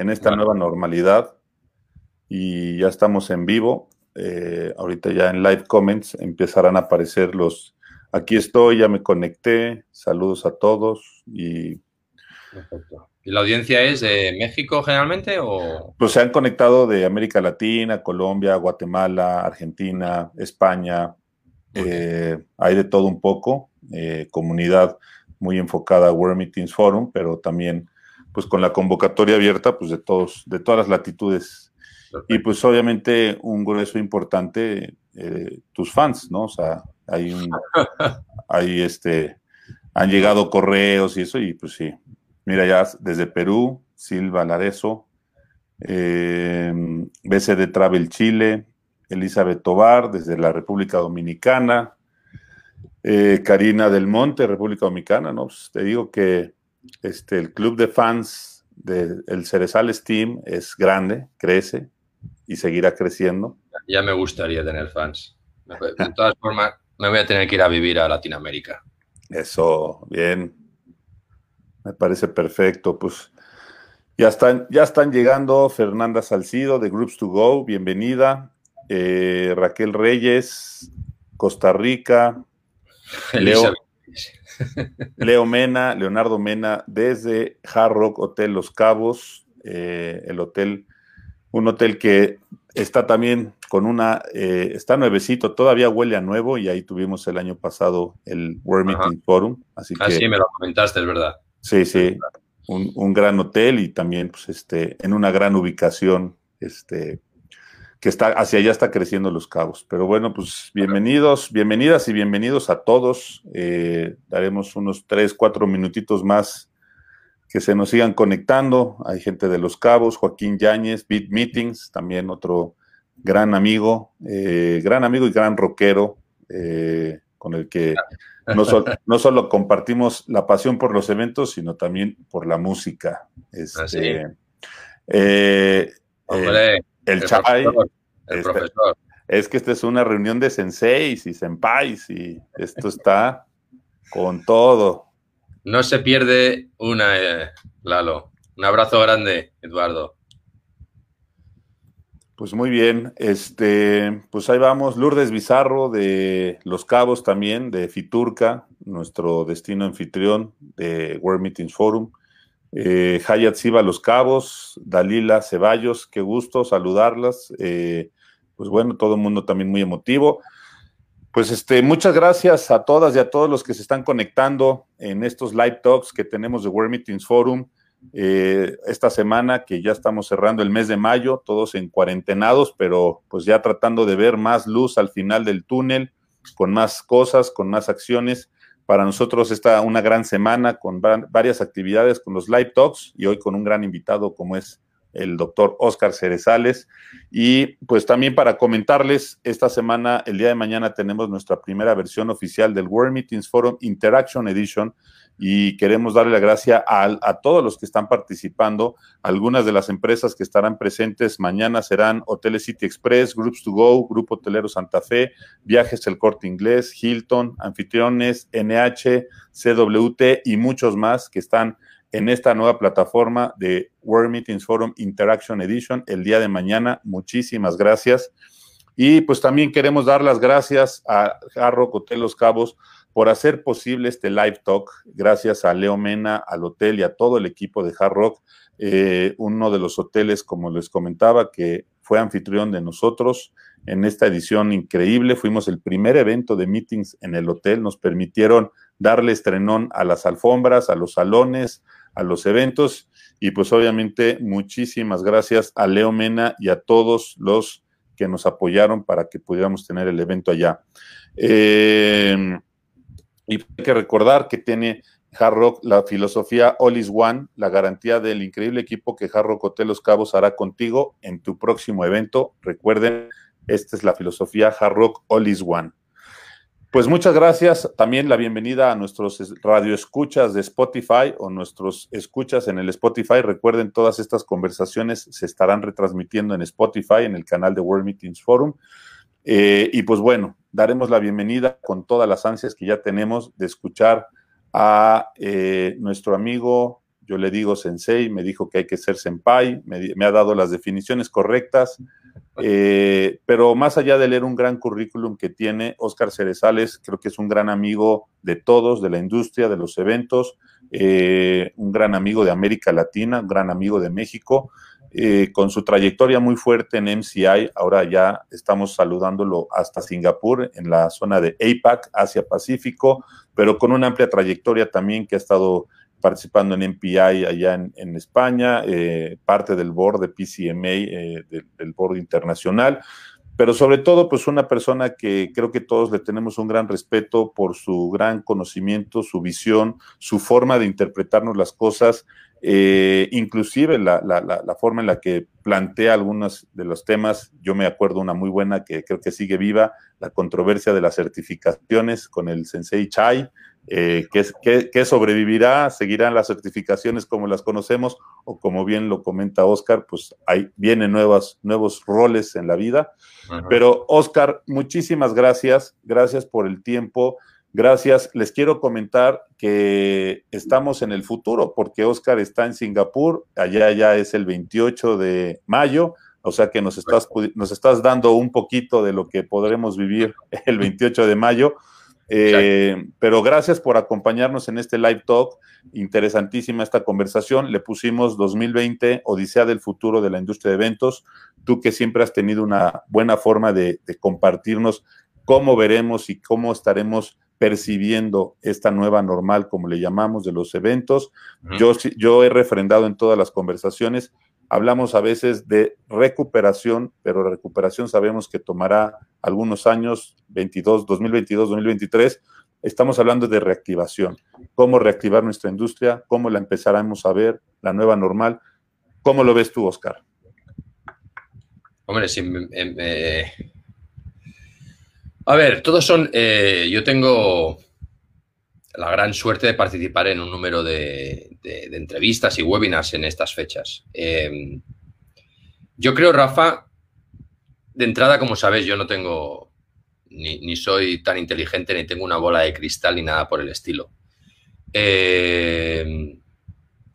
en esta nueva normalidad y ya estamos en vivo. Eh, ahorita ya en live comments empezarán a aparecer los, aquí estoy, ya me conecté, saludos a todos y... ¿Y la audiencia es de México generalmente o...? Pues se han conectado de América Latina, Colombia, Guatemala, Argentina, España, eh, hay de todo un poco, eh, comunidad muy enfocada a World Meetings Forum, pero también pues con la convocatoria abierta pues de todos, de todas las latitudes. Y pues obviamente un grueso importante, eh, tus fans, ¿no? O sea, hay un, hay este, han llegado correos y eso, y pues sí. Mira, ya desde Perú, Silva Larezo, eh, BCD Travel Chile, Elizabeth Tobar desde la República Dominicana, eh, Karina del Monte, República Dominicana, ¿no? Pues te digo que este, el club de fans del de Cerezales Team es grande, crece y seguirá creciendo. Ya me gustaría tener fans. De todas formas, me voy a tener que ir a vivir a Latinoamérica. Eso, bien. Me parece perfecto. Pues ya están, ya están llegando Fernanda Salcido de Groups to Go, bienvenida. Eh, Raquel Reyes, Costa Rica. Leo, Leo Mena, Leonardo Mena, desde Hard Rock Hotel Los Cabos, eh, el hotel, un hotel que está también con una, eh, está nuevecito, todavía huele a nuevo y ahí tuvimos el año pasado el World Meeting Forum. Así ah, sí, me lo comentaste, es verdad. Sí, sí, un, un, gran hotel y también pues, este, en una gran ubicación este, que está hacia allá está creciendo los cabos. Pero bueno, pues bienvenidos, bienvenidas y bienvenidos a todos. Eh, daremos unos tres, cuatro minutitos más que se nos sigan conectando. Hay gente de los cabos, Joaquín Yáñez, Beat Meetings, también otro gran amigo, eh, gran amigo y gran rockero, eh, con el que no, no, solo compartimos la pasión por los eventos, sino también por la música. Este, el, Chai. El profesor. Es que esta es una reunión de senseis y senpais y esto está con todo. No se pierde una, eh, Lalo. Un abrazo grande, Eduardo. Pues muy bien, este, pues ahí vamos, Lourdes Bizarro de Los Cabos también, de Fiturca, nuestro destino anfitrión de World Meetings Forum eh, Hayat Siva Los Cabos, Dalila Ceballos, qué gusto saludarlas. Eh, pues bueno, todo el mundo también muy emotivo. Pues este, muchas gracias a todas y a todos los que se están conectando en estos live talks que tenemos de World Meetings Forum eh, esta semana, que ya estamos cerrando el mes de mayo, todos en cuarentenados, pero pues ya tratando de ver más luz al final del túnel, con más cosas, con más acciones para nosotros está una gran semana con varias actividades con los live talks y hoy con un gran invitado como es el doctor Oscar Cerezales. Y pues también para comentarles, esta semana, el día de mañana, tenemos nuestra primera versión oficial del World Meetings Forum Interaction Edition, y queremos darle la gracia a, todos los que están participando. Algunas de las empresas que estarán presentes mañana serán Hoteles City Express, Groups to Go, Grupo Hotelero Santa Fe, Viajes El Corte Inglés, Hilton, Anfitriones, NH, CWT y muchos más que están en esta nueva plataforma de World Meetings Forum Interaction Edition el día de mañana. Muchísimas gracias. Y pues también queremos dar las gracias a Jarro Hotel Los Cabos por hacer posible este live talk. Gracias a Leo Mena, al hotel y a todo el equipo de Hard Rock. Eh, uno de los hoteles, como les comentaba, que fue anfitrión de nosotros en esta edición increíble. Fuimos el primer evento de meetings en el hotel. Nos permitieron darle estrenón a las alfombras, a los salones, a los eventos. Y pues obviamente muchísimas gracias a Leo Mena y a todos los que nos apoyaron para que pudiéramos tener el evento allá. Eh, y hay que recordar que tiene Hard Rock la filosofía All is One, la garantía del increíble equipo que Hard Rock Hotel Los Cabos hará contigo en tu próximo evento. Recuerden, esta es la filosofía Hard Rock All is One. Pues muchas gracias. También la bienvenida a nuestros radioescuchas de Spotify o nuestros escuchas en el Spotify. Recuerden, todas estas conversaciones se estarán retransmitiendo en Spotify, en el canal de World Meetings Forum. Eh, y pues bueno, daremos la bienvenida con todas las ansias que ya tenemos de escuchar a eh, nuestro amigo yo le digo sensei, me dijo que hay que ser senpai, me, ha dado las definiciones correctas, eh, pero más allá de leer un gran currículum que tiene, Oscar Cerezales creo que es un gran amigo de todos, de la industria, de los eventos, eh, un gran amigo de América Latina, un gran amigo de México. Eh, con su trayectoria muy fuerte en MCI, ahora ya estamos saludándolo hasta Singapur, en la zona de APAC, Asia Pacífico, pero con una amplia trayectoria también que ha estado participando en MPI allá en, España, eh, parte del board de PCMA, eh, del board internacional, pero sobre todo, pues una persona que creo que todos le tenemos un gran respeto por su gran conocimiento, su visión, su forma de interpretarnos las cosas eh, inclusive la, forma en la que plantea algunos de los temas, yo me acuerdo una muy buena que creo que sigue viva, la controversia de las certificaciones con el Sensei Chai, eh, que, sobrevivirá, seguirán las certificaciones como las conocemos, o como bien lo comenta Oscar, pues hay, vienen nuevas, nuevos roles en la vida. Pero Oscar, muchísimas gracias, gracias por el tiempo. Gracias. Les quiero comentar que estamos en el futuro porque Oscar está en Singapur, allá ya es el 28 de mayo, o sea que nos estás, nos estás dando un poquito de lo que podremos vivir el 28 de mayo. Eh, pero gracias por acompañarnos en este live talk. Interesantísima esta conversación. Le pusimos 2020, Odisea del futuro de la industria de eventos. Tú que siempre has tenido una buena forma de, de compartirnos cómo veremos y cómo estaremos percibiendo esta nueva normal, como le llamamos, de los eventos. yo, yo he refrendado en todas las conversaciones, hablamos a veces de recuperación, pero la recuperación sabemos que tomará algunos años, 22, 2022, 2023. Estamos hablando de reactivación, cómo reactivar nuestra industria, cómo la empezaremos a ver, la nueva normal. ¿Cómo lo ves tú, Oscar? Hombre, si a ver, todos son. Eh, yo tengo la gran suerte de participar en un número de, entrevistas y webinars en estas fechas. Em, yo creo, Rafa, de entrada, como sabes, yo no tengo. Ni, soy tan inteligente, ni tengo una bola de cristal, ni nada por el estilo. Em,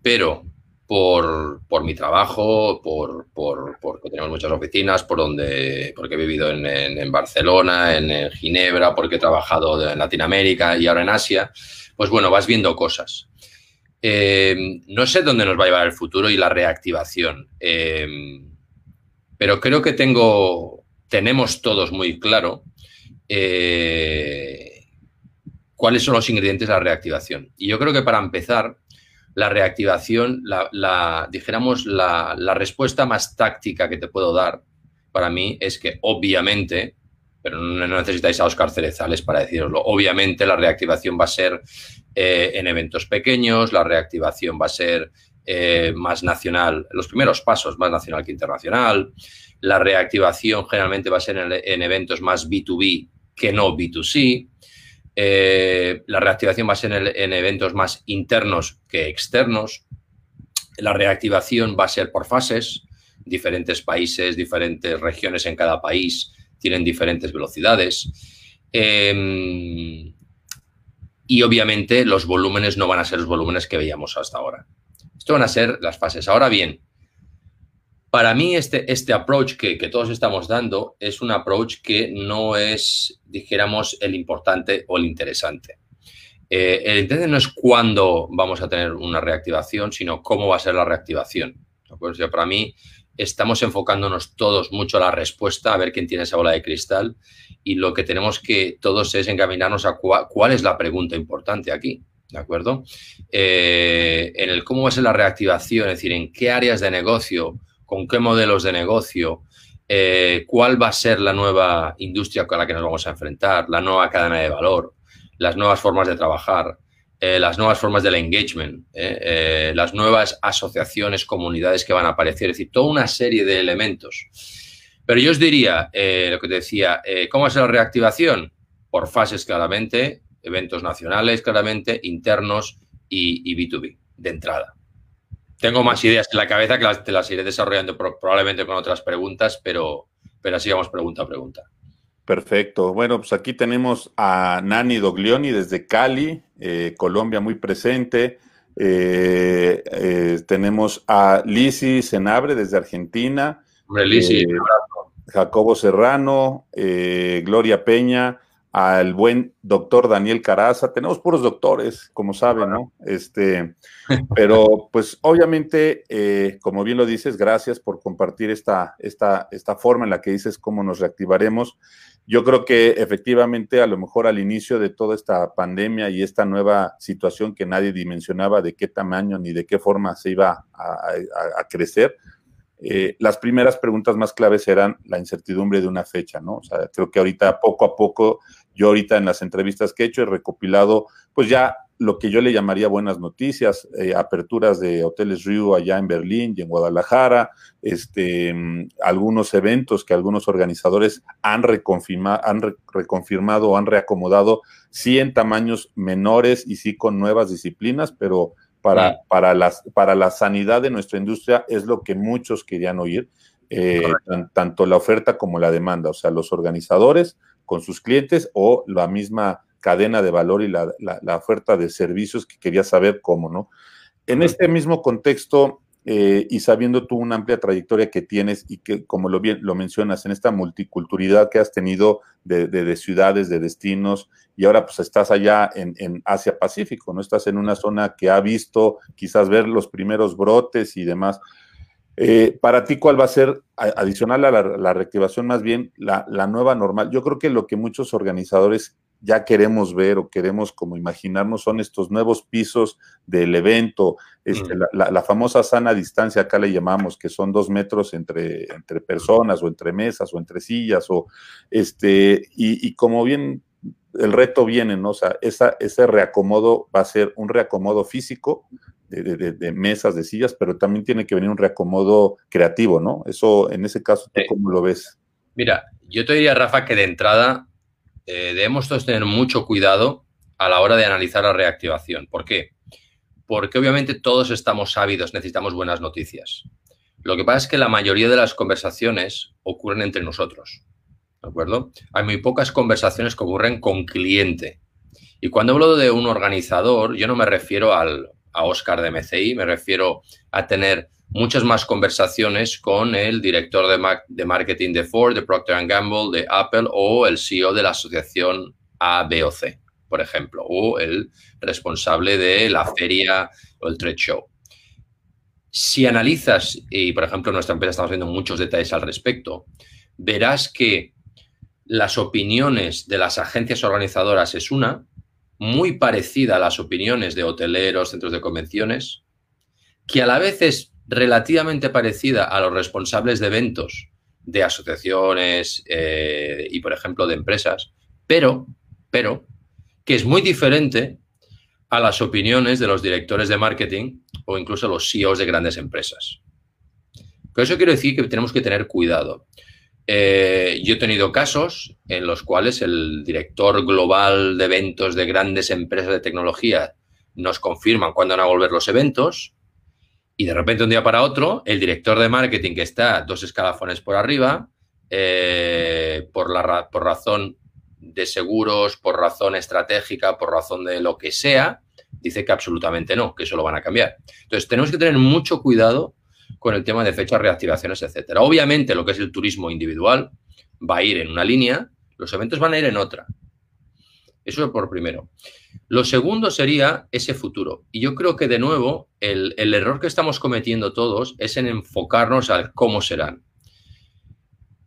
pero por, por mi trabajo, por, por, porque tenemos muchas oficinas, por donde, porque he vivido en, Barcelona, en, Ginebra, porque he trabajado en Latinoamérica y ahora en Asia, pues bueno, vas viendo cosas. Eh, no sé dónde nos va a llevar el futuro y la reactivación, eh, pero creo que tengo, tenemos todos muy claro eh, cuáles son los ingredientes de la reactivación. Y yo creo que para empezar, la reactivación, la, dijéramos, la, respuesta más táctica que te puedo dar para mí es que obviamente, pero no necesitáis a Oscar Cerezales para deciroslo, obviamente la reactivación va a ser eh, en eventos pequeños, la reactivación va a ser eh, más nacional, los primeros pasos más nacional que internacional, la reactivación generalmente va a ser en, en eventos más B2B que no B2C, eh, la reactivación va a ser en, eventos más internos que externos. La reactivación va a ser por fases. Diferentes países, diferentes regiones en cada país tienen diferentes velocidades. Em, y obviamente los volúmenes no van a ser los volúmenes que veíamos hasta ahora. Esto van a ser las fases. Ahora bien, para mí este, este approach que, todos estamos dando es un approach que no es, dijéramos, el importante o el interesante. Eh, el interesante no es cuándo vamos a tener una reactivación, sino cómo va a ser la reactivación. para mí estamos enfocándonos todos mucho a la respuesta, a ver quién tiene esa bola de cristal y lo que tenemos que todos es encaminarnos a cuál es la pregunta importante aquí. ¿De acuerdo? Eh, en el cómo va a ser la reactivación, es decir, en qué áreas de negocio con qué modelos de negocio, eh, cuál va a ser la nueva industria con la que nos vamos a enfrentar, la nueva cadena de valor, las nuevas formas de trabajar, eh, las nuevas formas del engagement, eh, las nuevas asociaciones, comunidades que van a aparecer, es decir, toda una serie de elementos. Pero yo os diría, lo que te decía, ¿cómo ser la reactivación? Por fases claramente, eventos nacionales claramente, internos y, y B2B, de entrada. Tengo más ideas en la cabeza que las, te las iré desarrollando probablemente con otras preguntas, pero, pero así vamos pregunta a pregunta. Perfecto. Bueno, pues aquí tenemos a Nani Doglioni desde Cali, eh, Colombia, muy presente. tenemos a Lisi Senabre desde Argentina. Lisi, Jacobo Serrano, Gloria Peña, al buen doctor Daniel Caraza. Tenemos puros doctores, como saben, ¿no? Este, pero pues obviamente, eh, como bien lo dices, gracias por compartir esta, esta, esta forma en la que dices cómo nos reactivaremos. Yo creo que efectivamente a lo mejor al inicio de toda esta pandemia y esta nueva situación que nadie dimensionaba de qué tamaño ni de qué forma se iba a crecer, eh, las primeras preguntas más claves eran la incertidumbre de una fecha, ¿no? O sea, creo que ahorita poco a poco, yo ahorita en las entrevistas que he hecho he recopilado, pues ya lo que yo le llamaría buenas noticias, eh, aperturas de hoteles Rio allá en Berlín y en Guadalajara, este, mm, algunos eventos que algunos organizadores han, reconfirma, han reconfirmado o han reacomodado, sí en tamaños menores y sí con nuevas disciplinas, pero para, para, las, para la sanidad de nuestra industria es lo que muchos querían oír, eh, tanto la oferta como la demanda, o sea, los organizadores con sus clientes o la misma cadena de valor y la, la, oferta de servicios que quería saber cómo, ¿no? En este mismo contexto, eh, y sabiendo tú una amplia trayectoria que tienes y que, como lo, bien, lo mencionas, en esta multiculturalidad que has tenido de, ciudades, de destinos, y ahora pues estás allá en, Asia Pacífico, ¿no? Estás en una zona que ha visto quizás ver los primeros brotes y demás. Eh, para ti, ¿cuál va a ser, adicional a la, reactivación, más bien la, la, nueva normal? Yo creo que lo que muchos organizadores ya queremos ver o queremos como imaginarnos son estos nuevos pisos del evento, este, mm. la, famosa sana distancia, acá le llamamos, que son dos metros entre, entre personas o entre mesas o entre sillas, o este, y, como bien el reto viene, ¿no? O sea, esa, ese reacomodo va a ser un reacomodo físico de, mesas, de sillas, pero también tiene que venir un reacomodo creativo, ¿no? Eso, en ese caso, ¿tú cómo lo ves? Mira, yo te diría, Rafa, que de entrada eh, debemos todos tener mucho cuidado a la hora de analizar la reactivación. ¿Por qué? Porque obviamente todos estamos ávidos, necesitamos buenas noticias. Lo que pasa es que la mayoría de las conversaciones ocurren entre nosotros. ¿De acuerdo? Hay muy pocas conversaciones que ocurren con cliente. Y cuando hablo de un organizador, yo no me refiero al, a Oscar de MCI, me refiero a tener muchas más conversaciones con el director de, marketing de Ford, de Procter Gamble, de Apple o el CEO de la asociación ABOC, por ejemplo, o el responsable de la feria o el trade show. Si analizas, y por ejemplo en nuestra empresa estamos viendo muchos detalles al respecto, verás que las opiniones de las agencias organizadoras es una, muy parecida a las opiniones de hoteleros, centros de convenciones, que a la vez es relativamente parecida a los responsables de eventos de asociaciones eh, y, por ejemplo, de empresas, pero, pero, que es muy diferente a las opiniones de los directores de marketing o incluso los CEOs de grandes empresas. Con eso quiero decir que tenemos que tener cuidado. Eh, yo he tenido casos en los cuales el director global de eventos de grandes empresas de tecnología nos confirman cuándo van a volver los eventos y de repente, un día para otro, el director de marketing que está dos escalafones por arriba, eh, por, la, por razón de seguros, por razón estratégica, por razón de lo que sea, dice que absolutamente no, que eso lo van a cambiar. Entonces, tenemos que tener mucho cuidado con el tema de fechas, reactivaciones, etcétera. Obviamente, lo que es el turismo individual va a ir en una línea, los eventos van a ir en otra. Eso es por primero. Lo segundo sería ese futuro. Y yo creo que de nuevo el, error que estamos cometiendo todos es en enfocarnos al cómo serán.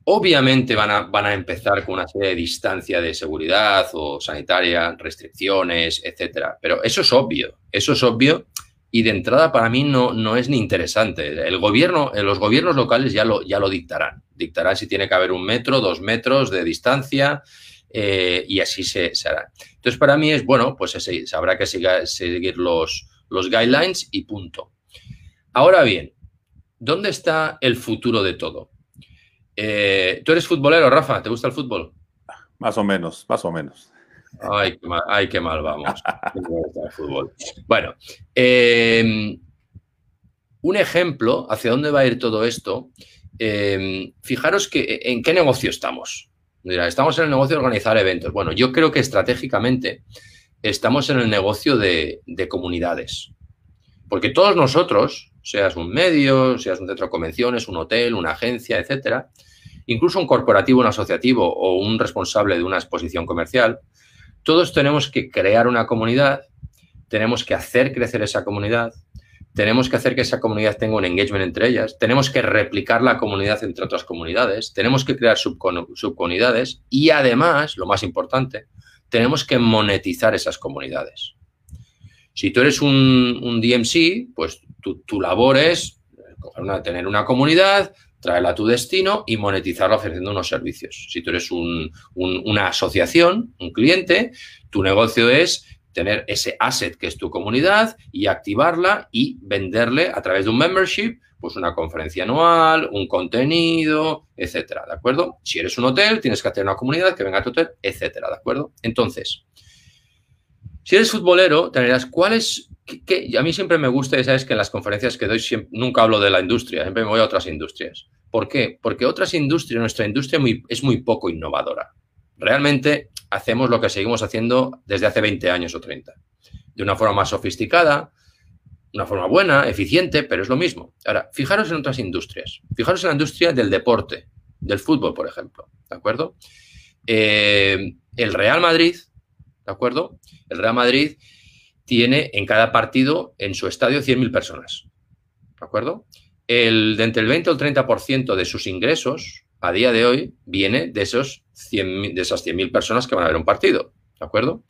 Obviamente van a, van a empezar con una serie de distancia de seguridad o sanitaria, restricciones, etcétera. Pero eso es obvio, eso es obvio y de entrada para mí no, no es ni interesante. El gobierno, los gobiernos locales ya lo, ya lo dictarán. Dictarán si tiene que haber un metro, dos metros de distancia, eh, y así se, hará. Entonces, para mí es, bueno, pues ese, habrá que seguir los, los guidelines y punto. Ahora bien, ¿dónde está el futuro de todo? Eh, ¿Tú eres futbolero, Rafa? ¿Te gusta el fútbol? Más o menos, más o menos. Ay, qué mal, vamos. bueno, em, un ejemplo hacia dónde va a ir todo esto. Em, fijaros que en qué negocio estamos estamos en el negocio de organizar eventos. Bueno, yo creo que estratégicamente estamos en el negocio de, comunidades. Porque todos nosotros, seas un medio, seas un centro de convenciones, un hotel, una agencia, etcétera, incluso un corporativo, un asociativo o un responsable de una exposición comercial, todos tenemos que crear una comunidad, tenemos que hacer crecer esa comunidad, tenemos que hacer que esa comunidad tenga un engagement entre ellas, tenemos que replicar la comunidad entre otras comunidades, tenemos que crear subcomunidades y además, lo más importante, tenemos que monetizar esas comunidades. Si tú eres un, DMC, pues tu, labor es tener una comunidad, traerla a tu destino y monetizarla ofreciendo unos servicios. Si tú eres una asociación, un cliente, tu negocio es tener ese asset que es tu comunidad y activarla y venderle a través de un membership, pues una conferencia anual, un contenido, etcétera, ¿de acuerdo? Si eres un hotel, tienes que hacer una comunidad que venga a tu hotel, etcétera, ¿de acuerdo? Entonces, si eres futbolero, tendrás cuál es que, a mí siempre me gusta, sabes que en las conferencias que doy nunca hablo de la industria, siempre me voy a otras industrias. ¿Por qué? Porque otras industrias, nuestra industria es muy poco innovadora. Realmente hacemos lo que seguimos haciendo desde hace 20 años o 30, de una forma más sofisticada, una forma buena, eficiente, pero es lo mismo. Ahora, fijaros en otras industrias. Fijaros en la industria del deporte, del fútbol, por ejemplo, ¿de acuerdo? Eh, el Real Madrid, ¿de acuerdo? El Real Madrid tiene en cada partido en su estadio 100.000 personas. ¿De acuerdo? El, de entre el 20 o el 30% de sus ingresos a día de hoy viene de, esos 100, de esas 100.000 personas que van a ver un partido. ¿De acuerdo?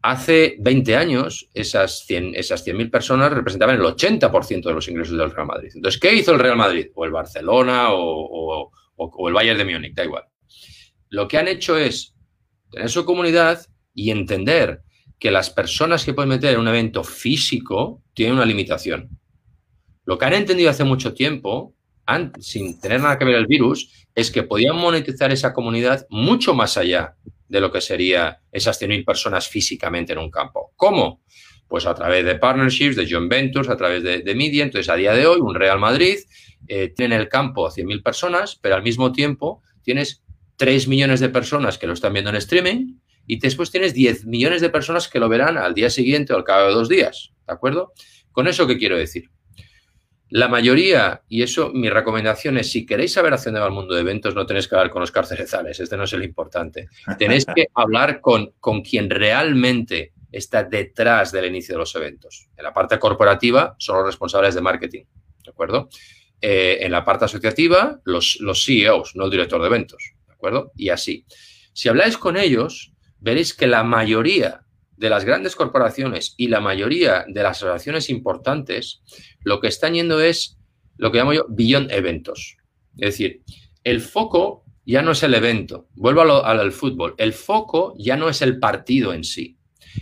Hace 20 años, esas 100.000 esas personas representaban el 80% de los ingresos del Real Madrid. Entonces, ¿qué hizo el Real Madrid? O el Barcelona o, o el Bayern de Múnich, da igual. Lo que han hecho es tener su comunidad y entender que las personas que pueden meter en un evento físico tienen una limitación. Lo que han entendido hace mucho tiempo, sin tener nada que ver el virus, es que podían monetizar esa comunidad mucho más allá de lo que sería esas 100.000 personas físicamente en un campo. ¿Cómo? Pues a través de partnerships, de joint ventures, a través de, media. Entonces, a día de hoy, un Real Madrid eh, tiene en el campo 100.000 personas, pero al mismo tiempo tienes 3 millones de personas que lo están viendo en streaming y después tienes 10 millones de personas que lo verán al día siguiente o al cabo de dos días. ¿De acuerdo? Con eso, ¿qué quiero decir? La mayoría, y eso mi recomendación es, si queréis saber hacia dónde va el mundo de eventos, no tenéis que hablar con los carcerezales, este no es el importante. Tenéis que hablar con, con quien realmente está detrás del inicio de los eventos. En la parte corporativa son los responsables de marketing, ¿de acuerdo? Eh, en la parte asociativa, los, los CEOs, no el director de eventos, ¿de acuerdo? Y así. Si habláis con ellos, veréis que la mayoría de las grandes corporaciones y la mayoría de las asociaciones importantes lo que están yendo es lo que llamo yo beyond eventos. Es decir, el foco ya no es el evento. Vuelvo al fútbol. El foco ya no es el partido en sí.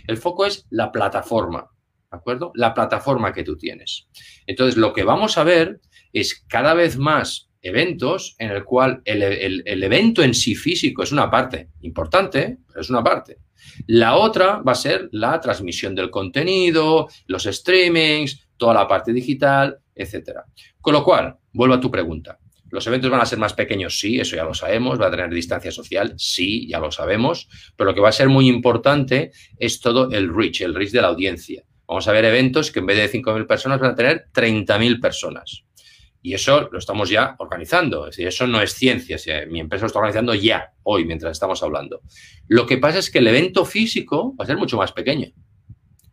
El foco es la plataforma. ¿De acuerdo? La plataforma que tú tienes. Entonces, lo que vamos a ver es cada vez más eventos en el cual el, evento en sí físico es una parte importante, pero es una parte. La otra va a ser la transmisión del contenido, los streamings, toda la parte digital, etcétera. Con lo cual, vuelvo a tu pregunta. ¿Los eventos van a ser más pequeños? Sí, eso ya lo sabemos. ¿Va a tener distancia social? Sí, ya lo sabemos. Pero lo que va a ser muy importante es todo el reach, el reach de la audiencia. Vamos a ver eventos que en vez de 5.000 personas van a tener 30.000 personas. Y eso lo estamos ya organizando. Es decir, eso no es ciencia. mi empresa lo está organizando ya, hoy, mientras estamos hablando. Lo que pasa es que el evento físico va a ser mucho más pequeño.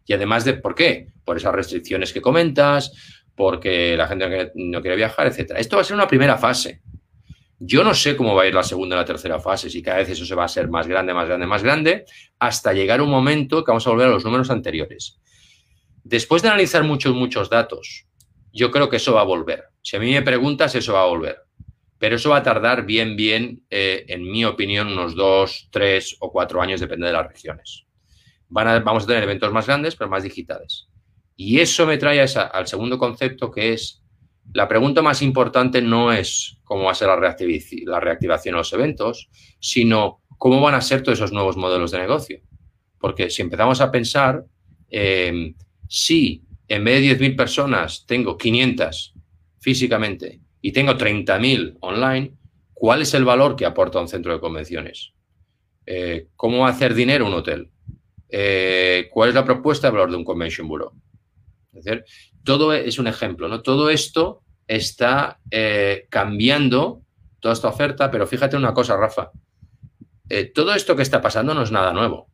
Y además de, ¿por qué? Por esas restricciones que comentas, porque la gente no quiere, viajar, etc. Esto va a ser una primera fase. Yo no sé cómo va a ir la segunda y la tercera fase, si cada vez eso se va a ser más grande, más grande, más grande, hasta llegar un momento que vamos a volver a los números anteriores. Después de analizar muchos, muchos datos, yo creo que eso va a volver. Si a mí me preguntas, eso va a volver. Pero eso va a tardar bien, bien, eh, en mi opinión, unos dos, tres o cuatro años, depende de las regiones. Van vamos a tener eventos más grandes, pero más digitales. Y eso me trae al segundo concepto, que es la pregunta más importante no es cómo va a ser la, reactivación de los eventos, sino cómo van a ser todos esos nuevos modelos de negocio. Porque si empezamos a pensar, eh, si en vez de 10.000 personas tengo 500 físicamente y tengo 30.000 online, ¿cuál es el valor que aporta un centro de convenciones? Eh, ¿Cómo hacer dinero un hotel? Eh, ¿Cuál es la propuesta de valor de un convention bureau? Es decir, todo es un ejemplo, ¿no? Todo esto está eh, cambiando, toda esta oferta, pero fíjate una cosa, Rafa. Eh, todo esto que está pasando no es nada nuevo.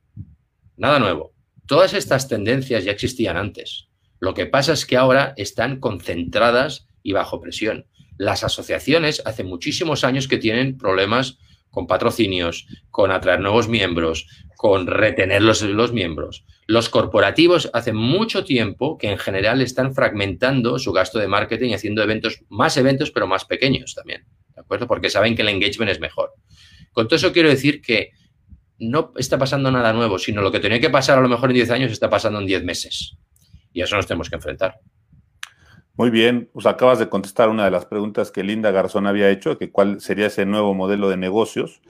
Nada nuevo. Todas estas tendencias ya existían antes. Lo que pasa es que ahora están concentradas y bajo presión. Las asociaciones hace muchísimos años que tienen problemas con patrocinios, con atraer nuevos miembros, con retener los, los, miembros. Los corporativos hace mucho tiempo que en general están fragmentando su gasto de marketing haciendo eventos, más eventos, pero más pequeños también, ¿de acuerdo? Porque saben que el engagement es mejor. Con todo eso quiero decir que no está pasando nada nuevo, sino lo que tenía que pasar a lo mejor en 10 años está pasando en 10 meses. Y a eso nos tenemos que enfrentar. Muy bien, pues acabas de contestar una de las preguntas que Linda Garzón había hecho, que cuál sería ese nuevo modelo de negocios.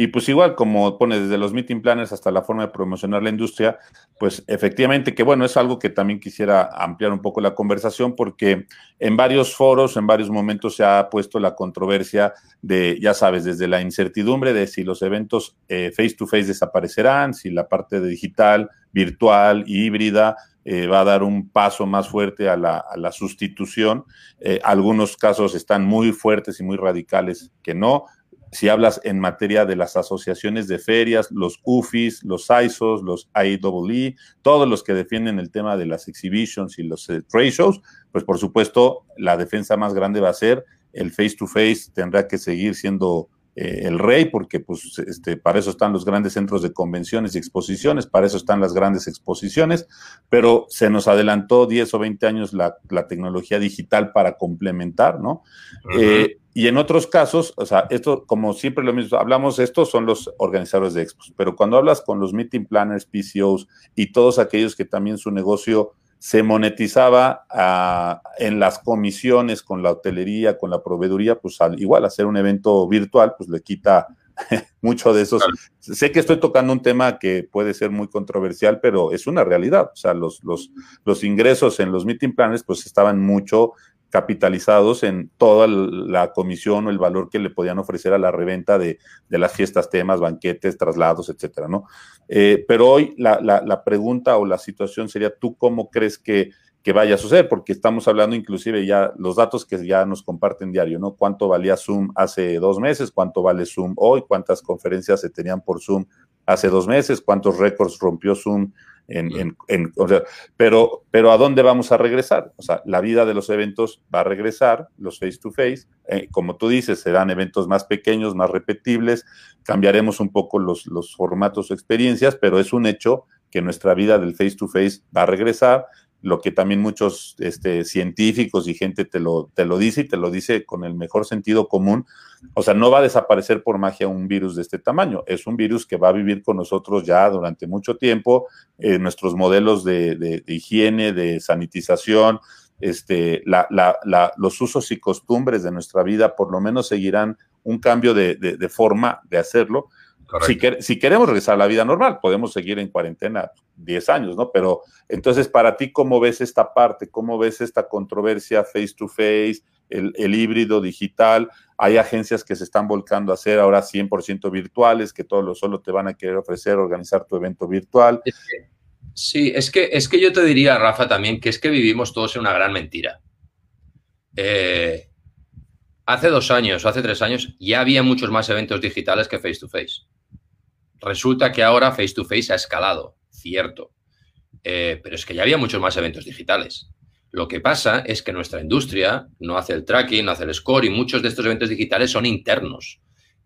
Y pues igual, como pone desde los meeting planners hasta la forma de promocionar la industria, pues efectivamente que bueno, es algo que también quisiera ampliar un poco la conversación porque en varios foros, en varios momentos se ha puesto la controversia de, ya sabes, desde la incertidumbre de si los eventos eh, face to face desaparecerán, si la parte de digital, virtual híbrida eh, va a dar un paso más fuerte a la, sustitución. Eh, algunos casos están muy fuertes y muy radicales que no. Si hablas en materia de las asociaciones de ferias, los UFIs, los ISOs, los IEEE, todos los que defienden el tema de las exhibitions y los eh, trade shows, pues por supuesto la defensa más grande va a ser el face to face, tendrá que seguir siendo eh, el rey, porque pues este, para eso están los grandes centros de convenciones y exposiciones, para eso están las grandes exposiciones, pero se nos adelantó 10 o 20 años la, tecnología digital para complementar, ¿no? Eh, y en otros casos, o sea, esto, como siempre lo mismo, hablamos, estos son los organizadores de expos, pero cuando hablas con los meeting planners, PCOs y todos aquellos que también su negocio se monetizaba ah, en las comisiones con la hotelería, con la proveeduría, pues al, igual hacer un evento virtual, pues le quita mucho de esos. Sé que estoy tocando un tema que puede ser muy controversial, pero es una realidad. O sea, los, los, los ingresos en los meeting planners pues estaban mucho capitalizados en toda la comisión o el valor que le podían ofrecer a la reventa de, las fiestas, temas, banquetes, traslados, etcétera, ¿no? Eh, pero hoy la, pregunta o la situación sería, ¿tú cómo crees que, que, vaya a suceder? Porque estamos hablando inclusive ya los datos que ya nos comparten diario, ¿no? ¿Cuánto valía Zoom hace dos meses? ¿Cuánto vale Zoom hoy? ¿Cuántas conferencias se tenían por Zoom hace dos meses? ¿Cuántos récords rompió Zoom en, pero, pero ¿a dónde vamos a regresar? O sea, la vida de los eventos va a regresar, los face to face. Eh, como tú dices, serán eventos más pequeños, más repetibles, cambiaremos un poco los, los formatos o experiencias, pero es un hecho que nuestra vida del face to face va a regresar lo que también muchos este, científicos y gente te lo, te lo dice y te lo dice con el mejor sentido común. O sea, no va a desaparecer por magia un virus de este tamaño. Es un virus que va a vivir con nosotros ya durante mucho tiempo. Eh, nuestros modelos de, higiene, de sanitización, este, la, la, los usos y costumbres de nuestra vida por lo menos seguirán un cambio de, de forma de hacerlo si, queremos regresar a la vida normal, podemos seguir en cuarentena 10 años, ¿no? Pero entonces, para ti, ¿cómo ves esta parte? ¿Cómo ves esta controversia face to face, el, híbrido digital? Hay agencias que se están volcando a hacer ahora 100% virtuales, que todos solo te van a querer ofrecer organizar tu evento virtual. sí, es que, es que yo te diría, Rafa, también que es que vivimos todos en una gran mentira. Eh, hace dos años o hace tres años ya había muchos más eventos digitales que face to face. Resulta que ahora face to face ha escalado, cierto, eh, pero es que ya había muchos más eventos digitales. Lo que pasa es que nuestra industria no hace el tracking, no hace el score y muchos de estos eventos digitales son internos.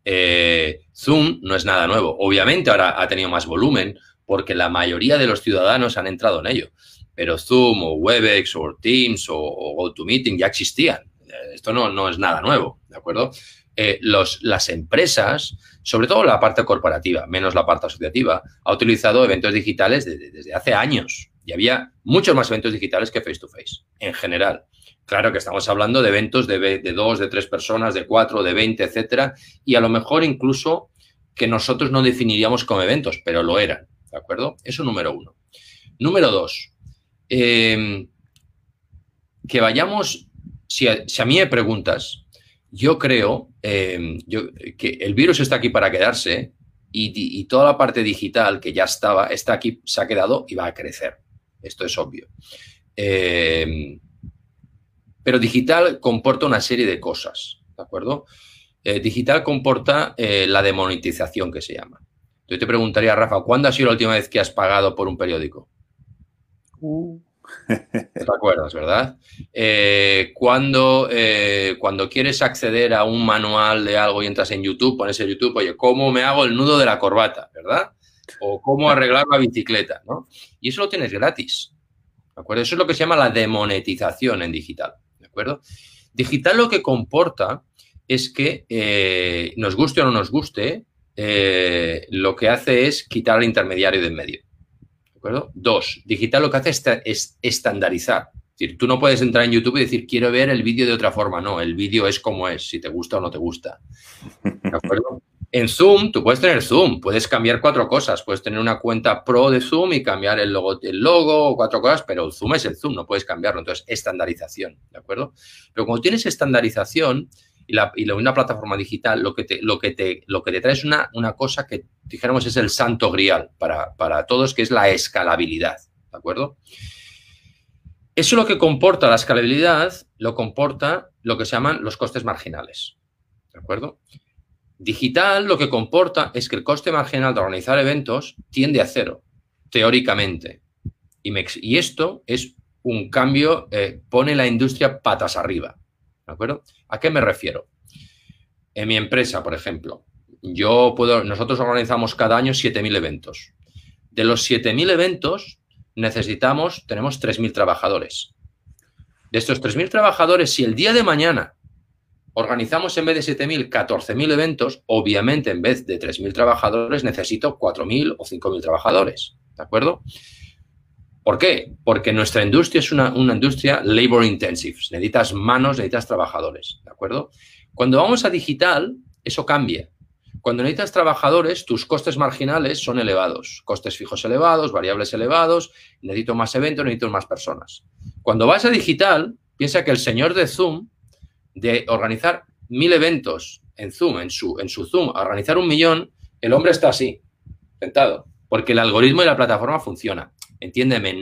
Eh, Zoom no es nada nuevo. Obviamente ahora ha tenido más volumen porque la mayoría de los ciudadanos han entrado en ello. Pero Zoom o Webex o Teams o, o GoToMeeting ya existían. Eh, esto no, no es nada nuevo, ¿de acuerdo? Eh, las empresas, sobre todo la parte corporativa, menos la parte asociativa, ha utilizado eventos digitales desde, hace años y había muchos más eventos digitales que face to face, en general. Claro que estamos hablando de eventos de, dos, de tres personas, de cuatro, de veinte, etcétera, y a lo mejor incluso que nosotros no definiríamos como eventos, pero lo eran, ¿de acuerdo? Eso número uno. Número dos, eh, que vayamos, si si a mí me preguntas, yo creo eh, que el virus está aquí para quedarse y, toda la parte digital que ya estaba, está aquí, se ha quedado y va a crecer. Esto es obvio. Eh, pero digital comporta una serie de cosas, ¿de acuerdo? Eh, digital comporta eh, la demonetización que se llama. Yo te preguntaría, Rafa, ¿cuándo ha sido la última vez que has pagado por un periódico? Uh. ¿Te acuerdas, verdad? Eh, cuando, cuando quieres acceder a un manual de algo y entras en YouTube, pones en YouTube, oye, ¿cómo me hago el nudo de la corbata, verdad? O cómo arreglar la bicicleta, ¿no? Y eso lo tienes gratis, ¿de acuerdo? Eso es lo que se llama la demonetización en digital, ¿de acuerdo? Digital lo que comporta es que, eh, nos guste o no nos guste, eh, lo que hace es quitar al intermediario de en medio. ¿De acuerdo? Dos, digital lo que hace es, estandarizar. Es decir, tú no puedes entrar en YouTube y decir, quiero ver el vídeo de otra forma. No, el vídeo es como es, si te gusta o no te gusta. ¿De acuerdo? En Zoom, tú puedes tener Zoom, puedes cambiar cuatro cosas. Puedes tener una cuenta pro de Zoom y cambiar el logo, el logo o cuatro cosas, pero Zoom es el Zoom, no puedes cambiarlo. Entonces, estandarización, ¿de acuerdo? Pero cuando tienes estandarización, y, la, una plataforma digital lo que te, lo que te, lo que te trae es una, una cosa que dijéramos es el santo grial para, para todos, que es la escalabilidad, ¿de acuerdo? Eso lo que comporta la escalabilidad, lo comporta lo que se llaman los costes marginales, ¿de acuerdo? Digital lo que comporta es que el coste marginal de organizar eventos tiende a cero, teóricamente. Y, y esto es un cambio, eh, pone la industria patas arriba. ¿De acuerdo? ¿A qué me refiero? En mi empresa, por ejemplo, yo puedo, nosotros organizamos cada año 7.000 eventos. De los 7.000 eventos, necesitamos, tenemos 3.000 trabajadores. De estos 3.000 trabajadores, si el día de mañana organizamos en vez de 7.000, 14.000 eventos, obviamente en vez de 3.000 trabajadores necesito 4.000 o 5.000 trabajadores. ¿De acuerdo? ¿Por qué? Porque nuestra industria es una, industria labor intensive. Necesitas manos, necesitas trabajadores, ¿de acuerdo? Cuando vamos a digital, eso cambia. Cuando necesitas trabajadores, tus costes marginales son elevados. Costes fijos elevados, variables elevados, necesito más eventos, necesito más personas. Cuando vas a digital, piensa que el señor de Zoom, de organizar mil eventos en Zoom, en su, en su Zoom, a organizar un millón, el hombre está así, sentado, porque el algoritmo y la plataforma funciona. Entiéndeme,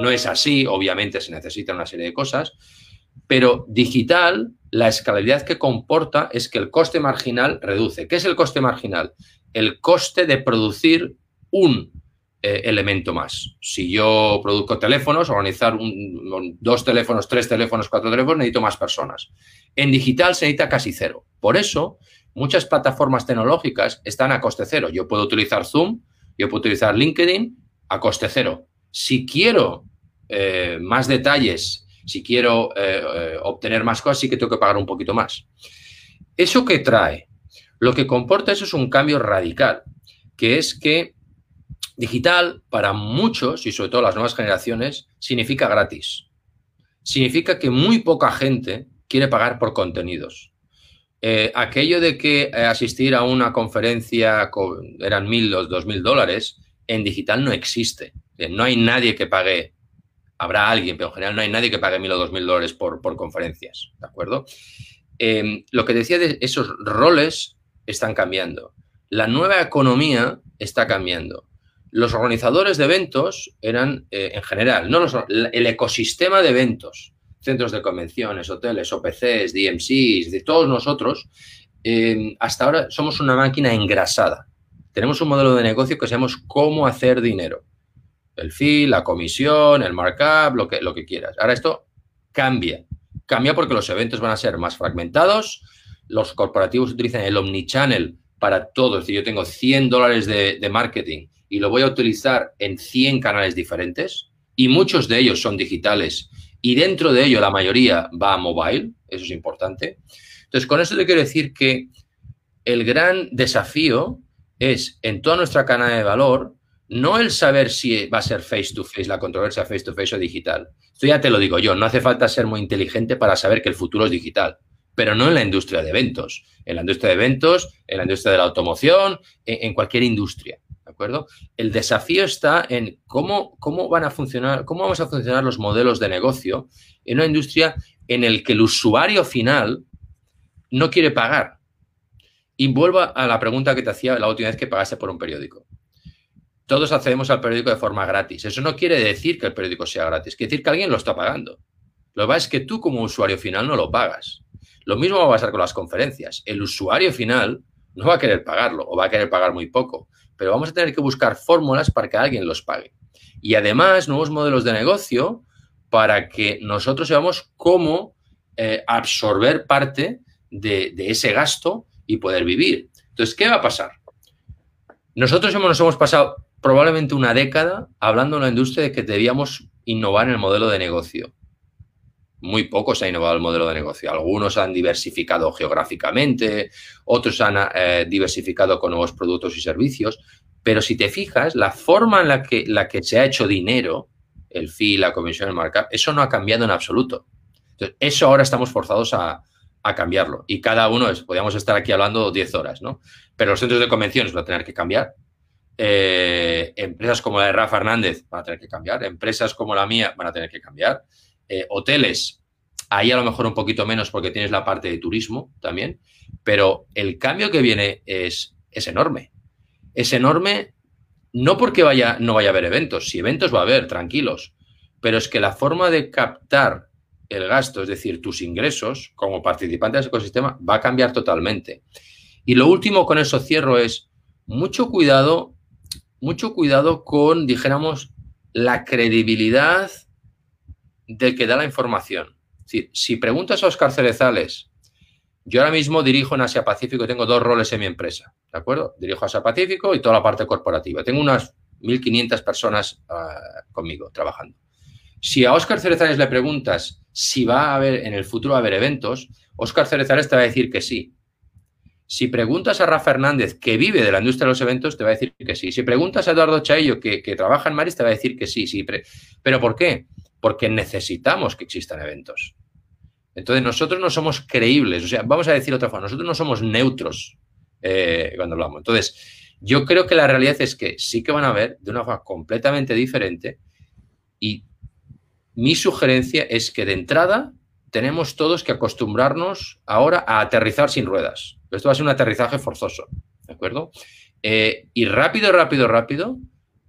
no es así, obviamente se necesita una serie de cosas, pero digital, la escalabilidad que comporta es que el coste marginal reduce. ¿Qué es el coste marginal? El coste de producir un eh, elemento más. Si yo produzco teléfonos, organizar dos teléfonos, tres teléfonos, cuatro teléfonos, necesito más personas. En digital se necesita casi cero. Por eso, muchas plataformas tecnológicas están a coste cero. Yo puedo utilizar Zoom, yo puedo utilizar LinkedIn a coste cero. Si quiero eh, más detalles, si quiero eh, eh, obtener más cosas, sí que tengo que pagar un poquito más. ¿Eso qué trae? Lo que comporta eso es un cambio radical, que es que digital para muchos, y sobre todo las nuevas generaciones, significa gratis. Significa que muy poca gente quiere pagar por contenidos. aquello de que asistir a una conferencia eran mil o dos mil dólares, en digital no existe. No hay nadie que pague, habrá alguien, pero en general no hay nadie que pague mil o dos mil dólares por, conferencias, ¿de acuerdo? Em, lo que decía de esos roles están cambiando. La nueva economía está cambiando. Los organizadores de eventos eran, eh, en general, no el ecosistema de eventos, centros de convenciones, hoteles, OPCs, DMCs, de todos nosotros, em, hasta ahora somos una máquina engrasada. Tenemos un modelo de negocio que sabemos cómo hacer dinero el fee, la comisión, el markup, lo que, lo que quieras. Ahora esto cambia. Cambia porque los eventos van a ser más fragmentados, los corporativos utilizan el omnichannel para todo. Es decir, yo tengo 100 dólares de, de marketing y lo voy a utilizar en 100 canales diferentes y muchos de ellos son digitales y dentro de ello la mayoría va a mobile, eso es importante. Entonces, con esto te quiero decir que el gran desafío es en toda nuestra cadena de valor no el saber si va a ser face to face, la controversia face to face o digital. Esto ya te lo digo yo, no hace falta ser muy inteligente para saber que el futuro es digital, pero no en la industria de eventos. En la industria de eventos, en la industria de la automoción, en, cualquier industria. ¿De acuerdo? El desafío está en cómo, cómo van a funcionar, cómo vamos a funcionar los modelos de negocio en una industria en el que el usuario final no quiere pagar. Y vuelvo a la pregunta que te hacía la última vez que pagaste por un periódico todos accedemos al periódico de forma gratis. Eso no quiere decir que el periódico sea gratis, quiere decir que alguien lo está pagando. Lo que pasa es que tú como usuario final no lo pagas. Lo mismo va a pasar con las conferencias. El usuario final no va a querer pagarlo o va a querer pagar muy poco, pero vamos a tener que buscar fórmulas para que alguien los pague. Y además, nuevos modelos de negocio para que nosotros sepamos cómo eh, absorber parte de, ese gasto y poder vivir. Entonces, ¿qué va a pasar? Nosotros nos hemos pasado probablemente una década hablando en la industria de que debíamos innovar en el modelo de negocio. Muy poco se ha innovado el modelo de negocio. Algunos han diversificado geográficamente, otros han eh, diversificado con nuevos productos y servicios. Pero si te fijas, la forma en la que, la que se ha hecho dinero, el fee, la comisión, el markup, eso no ha cambiado en absoluto. Entonces, eso ahora estamos forzados a, cambiarlo. Y cada uno es, podríamos estar aquí hablando 10 horas, ¿no? Pero los centros de convenciones van a tener que cambiar. Eh, empresas como la de Rafa Hernández van a tener que cambiar. Empresas como la mía van a tener que cambiar. Eh, hoteles, ahí a lo mejor un poquito menos porque tienes la parte de turismo también. Pero el cambio que viene es, es enorme. Es enorme no porque vaya, no vaya a haber eventos. Si eventos va a haber, tranquilos. Pero es que la forma de captar el gasto, es decir, tus ingresos como participante del ecosistema, va a cambiar totalmente. Y lo último con eso cierro es mucho cuidado, mucho cuidado con, dijéramos, la credibilidad del que da la información. Decir, si preguntas a Oscar Cerezales, yo ahora mismo dirijo en Asia Pacífico, tengo dos roles en mi empresa, ¿de acuerdo? Dirijo Asia Pacífico y toda la parte corporativa. Tengo unas 1.500 personas ah, conmigo trabajando. Si a Oscar Cerezales le preguntas si va a haber, en el futuro a haber eventos, Oscar Cerezales te va a decir que sí. Si preguntas a Rafa Hernández, que vive de la industria de los eventos, te va a decir que sí. Si preguntas a Eduardo Chaillo, que, trabaja en Maris, te va a decir que sí. sí ¿Pero por qué? Porque necesitamos que existan eventos. Entonces, nosotros no somos creíbles. O sea, vamos a decir otra forma, nosotros no somos neutros eh, cuando hablamos. Entonces, yo creo que la realidad es que sí que van a ver de una forma completamente diferente y mi sugerencia es que de entrada tenemos todos que acostumbrarnos ahora a aterrizar sin ruedas. Esto va a ser un aterrizaje forzoso, ¿de acuerdo? Eh, y rápido, rápido, rápido,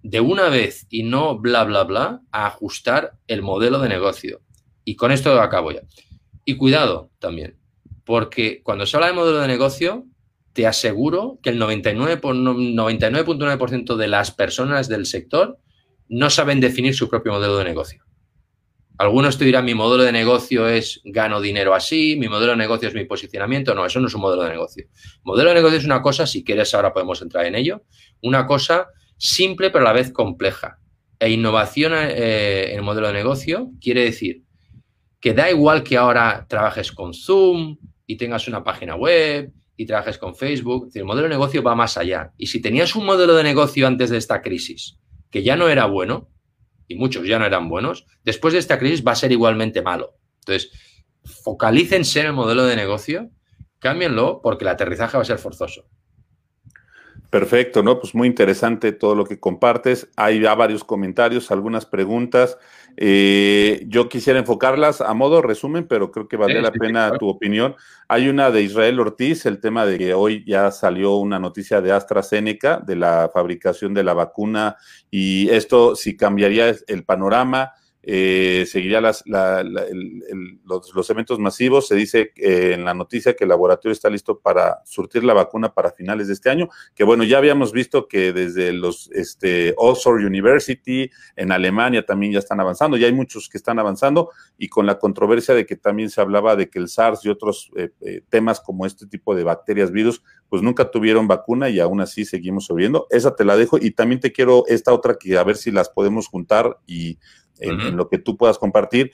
de una vez y no bla, bla, bla, ajustar el modelo de negocio. Y con esto acabo ya. Y cuidado también, porque cuando se habla de modelo de negocio, te aseguro que el 99.9% de las personas del sector no saben definir su propio modelo de negocio. Algunos te dirán, mi modelo de negocio es gano dinero así, mi modelo de negocio es mi posicionamiento. No, eso no es un modelo de negocio. Modelo de negocio es una cosa, si quieres ahora podemos entrar en ello, una cosa simple pero a la vez compleja. E innovación eh, en el modelo de negocio quiere decir que da igual que ahora trabajes con Zoom y tengas una página web y trabajes con Facebook. El modelo de negocio va más allá. Y si tenías un modelo de negocio antes de esta crisis que ya no era bueno, y muchos ya no eran buenos, después de esta crisis va a ser igualmente malo. Entonces, focalícense en el modelo de negocio, cámbienlo porque el aterrizaje va a ser forzoso. Perfecto, ¿no? Pues muy interesante todo lo que compartes. Hay ya varios comentarios, algunas preguntas. Eh, yo quisiera enfocarlas a modo resumen, pero creo que vale la pena tu opinión. Hay una de Israel Ortiz, el tema de que hoy ya salió una noticia de AstraZeneca, de la fabricación de la vacuna, y esto si cambiaría el panorama eh, seguiría las, los, eventos masivos. Se dice eh, en la noticia que el laboratorio está listo para surtir la vacuna para finales de este año, que bueno, ya habíamos visto que desde los este, Oxford University en Alemania también ya están avanzando, ya hay muchos que están avanzando y con la controversia de que también se hablaba de que el SARS y otros eh, eh, temas como este tipo de bacterias, virus, pues nunca tuvieron vacuna y aún así seguimos subiendo. Esa te la dejo y también te quiero esta otra que a ver si las podemos juntar y en, lo que tú puedas compartir.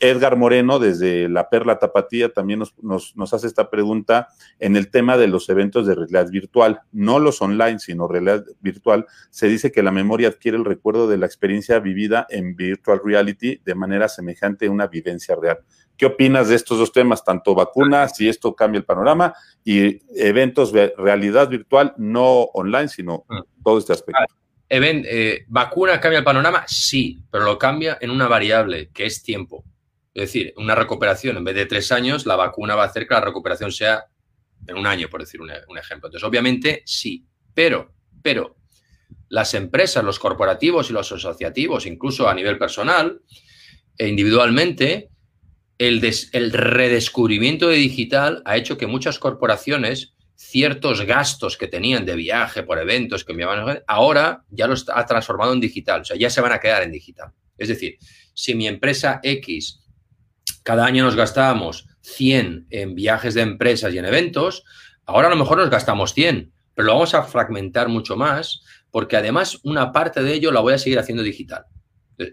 Edgar Moreno, desde La Perla Tapatía, también nos, hace esta pregunta en el tema de los eventos de realidad virtual, no los online, sino realidad virtual. Se dice que la memoria adquiere el recuerdo de la experiencia vivida en virtual reality de manera semejante a una vivencia real. ¿Qué opinas de estos dos temas, tanto vacunas, si esto cambia el panorama, y eventos de realidad virtual, no online, sino mm. todo este aspecto? Eh, ¿Vacuna cambia el panorama? Sí, pero lo cambia en una variable, que es tiempo. Es decir, una recuperación, en vez de tres años, la vacuna va a hacer que la recuperación sea en un año, por decir un, ejemplo. Entonces, obviamente, sí, pero, pero, las empresas, los corporativos y los asociativos, incluso a nivel personal e individualmente, el, el redescubrimiento de digital ha hecho que muchas corporaciones ciertos gastos que tenían de viaje por eventos que enviaban, ahora ya los ha transformado en digital, o sea, ya se van a quedar en digital. Es decir, si mi empresa X cada año nos gastábamos 100 en viajes de empresas y en eventos, ahora a lo mejor nos gastamos 100, pero lo vamos a fragmentar mucho más porque además una parte de ello la voy a seguir haciendo digital.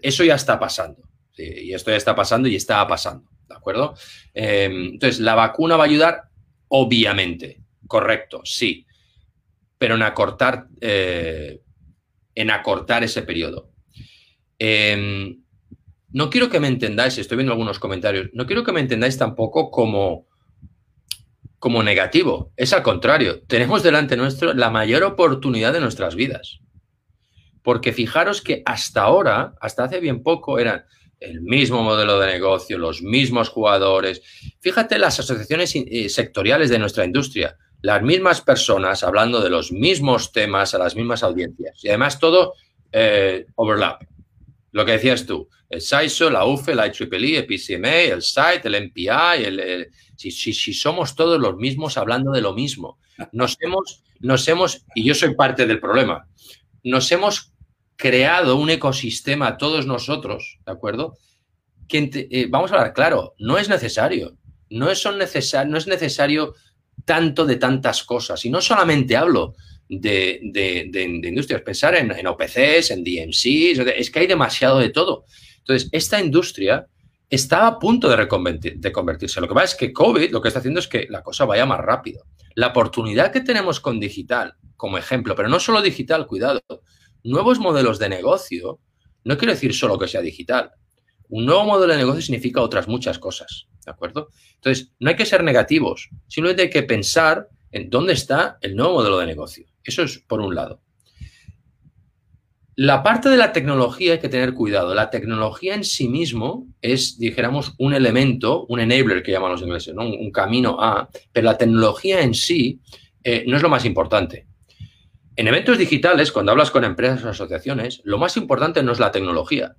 Eso ya está pasando. y esto ya está pasando y está pasando. ¿De acuerdo? Eh, entonces, la vacuna va a ayudar, obviamente. Correcto, sí. Pero en acortar, eh, en acortar ese periodo. Em, no quiero que me entendáis, estoy viendo algunos comentarios, no quiero que me entendáis tampoco como, como negativo. Es al contrario, tenemos delante nuestro la mayor oportunidad de nuestras vidas. Porque fijaros que hasta ahora, hasta hace bien poco, eran el mismo modelo de negocio, los mismos jugadores. Fíjate las asociaciones eh, sectoriales de nuestra industria las mismas personas hablando de los mismos temas a las mismas audiencias. Y además todo eh, overlap. Lo que decías tú, el SISO, la UFE, la IEEE, el PCMA, el SITE, el MPI, el, si, si, somos todos los mismos hablando de lo mismo. Nos hemos, nos hemos, y yo soy parte del problema, nos hemos creado un ecosistema todos nosotros, ¿de acuerdo? Que, eh, vamos a hablar claro, no es necesario. No es, son no es necesario tanto de tantas cosas. Y no solamente hablo de, industrias, pensar en, OPCs, en DMCs, es que hay demasiado de todo. Entonces, esta industria está a punto de, de convertirse. Lo que pasa es que COVID lo que está haciendo es que la cosa vaya más rápido. La oportunidad que tenemos con digital, como ejemplo, pero no solo digital, cuidado, nuevos modelos de negocio, no quiero decir solo que sea digital. Un nuevo modelo de negocio significa otras muchas cosas. ¿De acuerdo? Entonces, no hay que ser negativos, simplemente hay que pensar en dónde está el nuevo modelo de negocio. Eso es por un lado. La parte de la tecnología hay que tener cuidado. La tecnología en sí mismo es, dijéramos, un elemento, un enabler que llaman los ingleses, un, camino a, pero la tecnología en sí eh, no es lo más importante. En eventos digitales, cuando hablas con empresas o asociaciones, lo más importante no es la tecnología,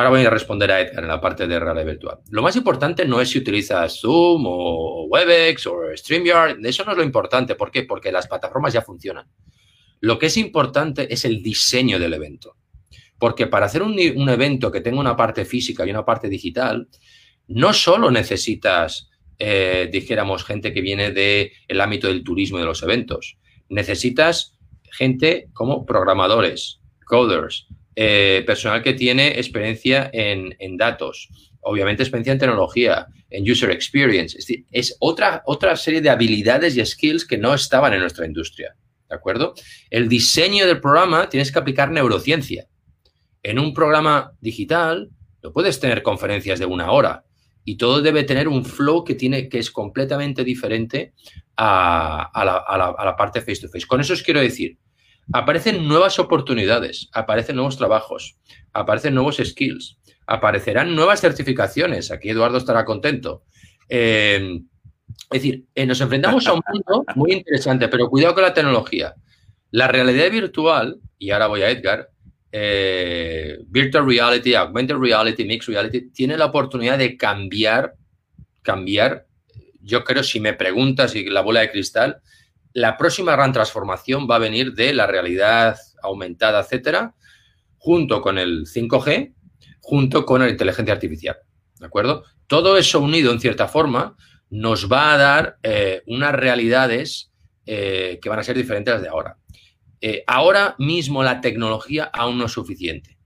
Ahora voy a responder a Edgar en la parte de realidad virtual. Lo más importante no es si utilizas Zoom o Webex o StreamYard. Eso no es lo importante. ¿Por qué? Porque las plataformas ya funcionan. Lo que es importante es el diseño del evento. Porque para hacer un, evento que tenga una parte física y una parte digital, no solo necesitas, eh, dijéramos, gente que viene del ámbito del turismo y de los eventos. Necesitas gente como programadores, coders, eh, personal que tiene experiencia en, datos, obviamente experiencia en tecnología, en user experience. Es, otra, otra serie de habilidades y skills que no estaban en nuestra industria. ¿De acuerdo? El diseño del programa tienes que aplicar neurociencia. En un programa digital no puedes tener conferencias de una hora y todo debe tener un flow que, tiene, que es completamente diferente a, la, a la parte face to face. Con eso os quiero decir, aparecen nuevas oportunidades, aparecen nuevos trabajos, aparecen nuevos skills, aparecerán nuevas certificaciones. Aquí Eduardo estará contento. Eh, es decir, eh, nos enfrentamos a un mundo muy interesante, pero cuidado con la tecnología. La realidad virtual, y ahora voy a Edgar, eh, virtual reality, augmented reality, mixed reality, tiene la oportunidad de cambiar, cambiar, yo creo, si me preguntas y la bola de cristal, la próxima gran transformación va a venir de la realidad aumentada, etcétera, junto con el 5G, junto con la inteligencia artificial. ¿De acuerdo? Todo eso unido en cierta forma nos va a dar eh, unas realidades eh, que van a ser diferentes a las de ahora. Eh, ahora mismo la tecnología aún no es suficiente.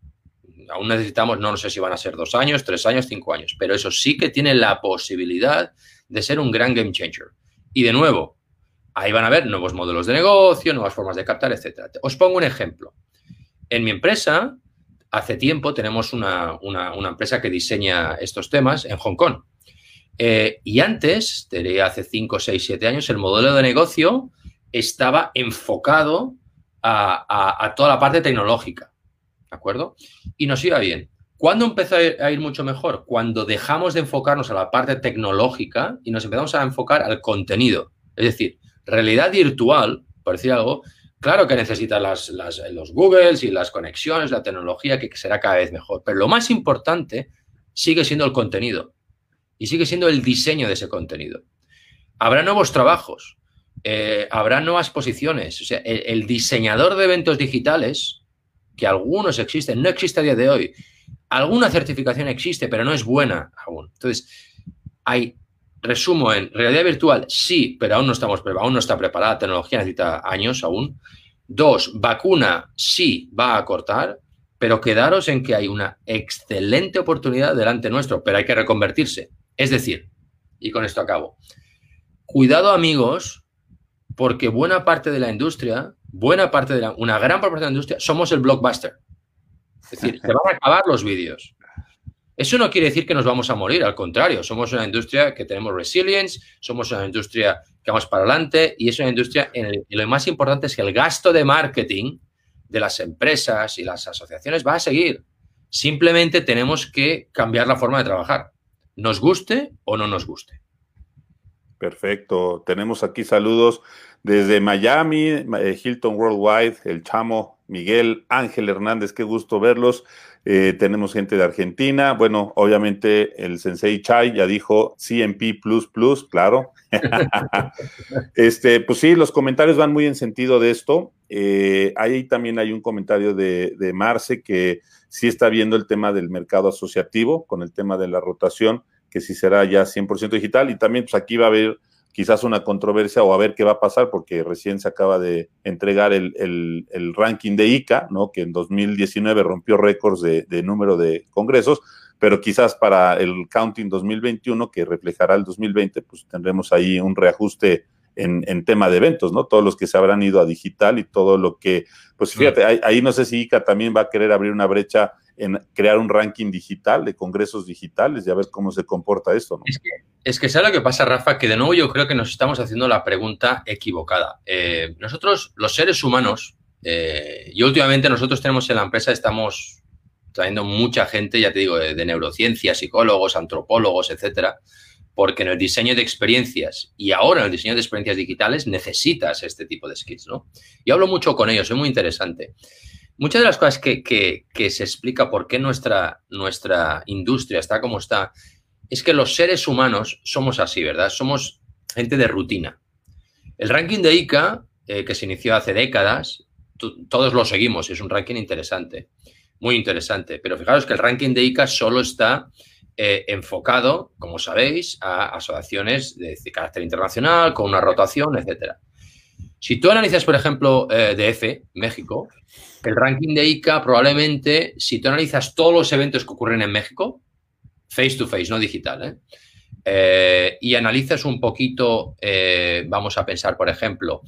Aún necesitamos, no, no sé si van a ser dos años, tres años, cinco años, pero eso sí que tiene la posibilidad de ser un gran game changer. Y de nuevo, Ahí van a ver nuevos modelos de negocio, nuevas formas de captar, etc. Os pongo un ejemplo. En mi empresa, hace tiempo tenemos una, empresa que diseña estos temas en Hong Kong. Eh, y antes, hace 5, 6, 7 años, el modelo de negocio estaba enfocado a, toda la parte tecnológica. ¿De acuerdo? Y nos iba bien. ¿Cuándo empezó a ir, mucho mejor? Cuando dejamos de enfocarnos a la parte tecnológica y nos empezamos a enfocar al contenido. Es decir, realidad virtual, por decir algo, Claro que necesita las, los Googles y las conexiones, la tecnología, que será cada vez mejor. Pero lo más importante sigue siendo el contenido y sigue siendo el diseño de ese contenido. Habrá nuevos trabajos, eh, habrá nuevas posiciones. O sea, el, diseñador de eventos digitales, que algunos existen, no existe a día de hoy. Alguna certificación existe, pero no es buena aún. Entonces, hay, resumo en realidad virtual, sí, pero aún no estamos aún no está preparada. La tecnología necesita años aún. Dos, vacuna sí va a cortar, pero quedaros en que hay una excelente oportunidad delante nuestro, pero hay que reconvertirse. Es decir, y con esto acabo, cuidado amigos, porque buena parte de la industria, buena parte de la, una gran parte de la industria, somos el blockbuster. Es decir, se van a acabar los vídeos. Eso no quiere decir que nos vamos a morir, al contrario, somos una industria que tenemos resilience, somos una industria que vamos para adelante y es una industria en y lo más importante es que el gasto de marketing de las empresas y las asociaciones va a seguir. Simplemente tenemos que cambiar la forma de trabajar nos guste o no nos guste. Perfecto. Tenemos aquí saludos desde Miami, eh, Hilton Worldwide, el chamo Miguel Ángel Hernández, qué gusto verlos. Eh, tenemos gente de Argentina. Bueno, obviamente el Sensei Chai ya dijo CMP claro. este, pues sí, los comentarios van muy en sentido de esto. Eh, ahí también hay un comentario de, de Marce que sí está viendo el tema del mercado asociativo con el tema de la rotación, que sí será ya 100% digital. Y también, pues aquí va a haber quizás una controversia o a ver qué va a pasar, porque recién se acaba de entregar el, ranking de ICA, ¿no? que en 2019 rompió récords de, número de congresos, pero quizás para el counting 2021, que reflejará el 2020, pues tendremos ahí un reajuste en, tema de eventos, ¿no? Todos los que se habrán ido a digital y todo lo que, pues fíjate, ahí, no sé si ICA también va a querer abrir una brecha en crear un ranking digital de congresos digitales y a ver cómo se comporta esto, ¿no? Es que, es que ¿sabes lo que pasa, Rafa? Que de nuevo yo creo que nos estamos haciendo la pregunta equivocada. Eh, nosotros, los seres humanos, eh, y últimamente nosotros tenemos en la empresa, estamos trayendo mucha gente, ya te digo, de, neurociencia, psicólogos, antropólogos, etcétera, porque en el diseño de experiencias y ahora en el diseño de experiencias digitales necesitas este tipo de skills, ¿no? Y hablo mucho con ellos, es muy interesante. Muchas de las cosas que, se explica por qué nuestra, nuestra industria está como está, es que los seres humanos somos así, ¿verdad? Somos gente de rutina. El ranking de ICA, eh, que se inició hace décadas, todos lo seguimos, es un ranking interesante, muy interesante, pero fijaros que el ranking de ICA solo está eh, enfocado, como sabéis, a asociaciones de carácter internacional, con una rotación, etc. Si tú analizas, por ejemplo, eh, DF, México, el ranking de ICA probablemente, si tú analizas todos los eventos que ocurren en México, face to face, no digital, ¿eh? y analizas un poquito, vamos a pensar, por ejemplo,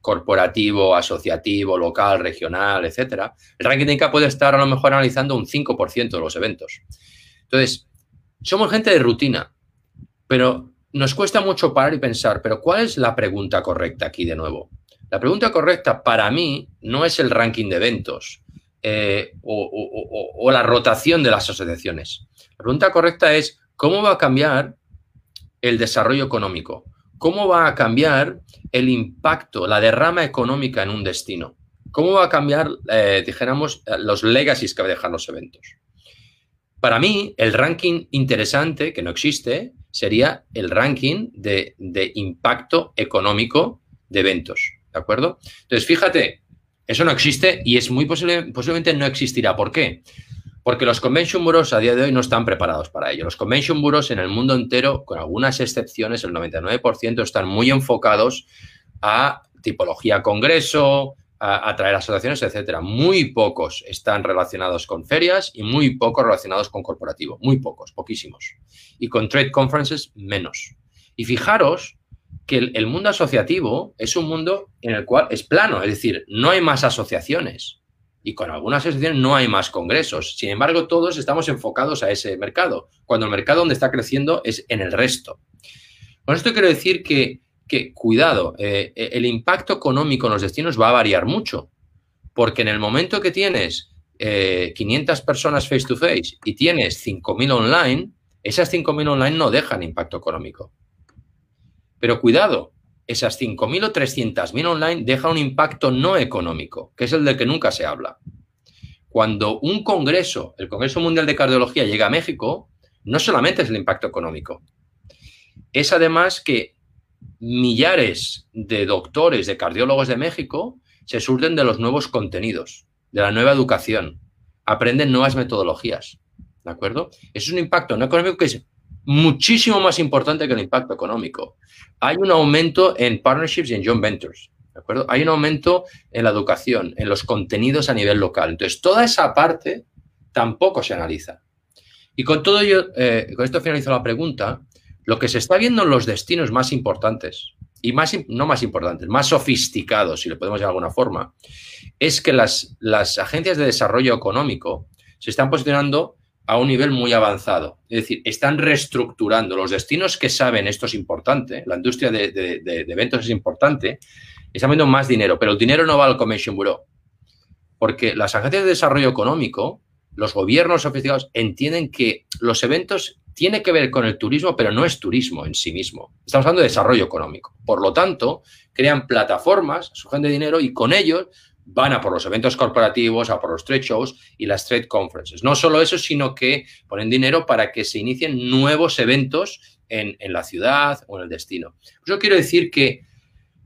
corporativo, asociativo, local, regional, etcétera, el ranking de ICA puede estar a lo mejor analizando un 5% de los eventos. Entonces, somos gente de rutina, pero nos cuesta mucho parar y pensar, pero ¿cuál es la pregunta correcta aquí de nuevo? La pregunta correcta para mí no es el ranking de eventos eh, o, la rotación de las asociaciones. La pregunta correcta es, ¿cómo va a cambiar el desarrollo económico? ¿Cómo va a cambiar el impacto, la derrama económica en un destino? ¿Cómo va a cambiar, eh, dijéramos, los legacies que va a dejar los eventos? Para mí, el ranking interesante, que no existe, sería el ranking de, impacto económico de eventos. ¿De acuerdo? Entonces, fíjate, eso no existe y es muy posible, posiblemente no existirá. ¿Por qué? Porque los convention bureaus a día de hoy no están preparados para ello. Los convention bureaus en el mundo entero, con algunas excepciones, el 99% están muy enfocados a tipología congreso, a atraer asociaciones, etcétera. Muy pocos están relacionados con ferias y muy pocos relacionados con corporativo. Muy pocos, poquísimos. Y con trade conferences, menos. Y fijaros que el, el mundo asociativo es un mundo en el cual es plano, es decir, no hay más asociaciones y con algunas asociaciones no hay más congresos. Sin embargo, todos estamos enfocados a ese mercado, cuando el mercado donde está creciendo es en el resto. Con esto quiero decir que, cuidado, eh, el impacto económico en los destinos va a variar mucho, porque en el momento que tienes 500 eh, personas face to face y tienes 5.000 online, esas 5.000 online no dejan impacto económico. Pero cuidado, esas 5.000 o 300.000 online deja un impacto no económico, que es el del que nunca se habla. Cuando un congreso, el Congreso Mundial de Cardiología, llega a México, no solamente es el impacto económico, es además que millares de doctores, de cardiólogos de México, se surten de los nuevos contenidos, de la nueva educación, aprenden nuevas metodologías. ¿De acuerdo? es un impacto no económico que es muchísimo más importante que el impacto económico. Hay un aumento en partnerships y en joint ventures. ¿De acuerdo? Hay un aumento en la educación, en los contenidos a nivel local. Entonces, toda esa parte tampoco se analiza. Y con todo ello, eh, con esto finalizo la pregunta, lo que se está viendo en los destinos más importantes, y más, no más importantes, más sofisticados, si le podemos llamar de alguna forma, es que las, las agencias de desarrollo económico se están posicionando a un nivel muy avanzado. Es decir, están reestructurando los destinos que saben esto es importante, la industria de, de, eventos es importante, están viendo más dinero, pero el dinero no va al Commission Bureau. Porque las agencias de desarrollo económico, los gobiernos sofisticados, entienden que los eventos tiene que ver con el turismo, pero no es turismo en sí mismo. Estamos hablando de desarrollo económico. Por lo tanto, crean plataformas, sugen de dinero y con ellos van a por los eventos corporativos, a por los trade shows y las trade conferences. No solo eso, sino que ponen dinero para que se inicien nuevos eventos en, la ciudad o en el destino. Yo quiero decir que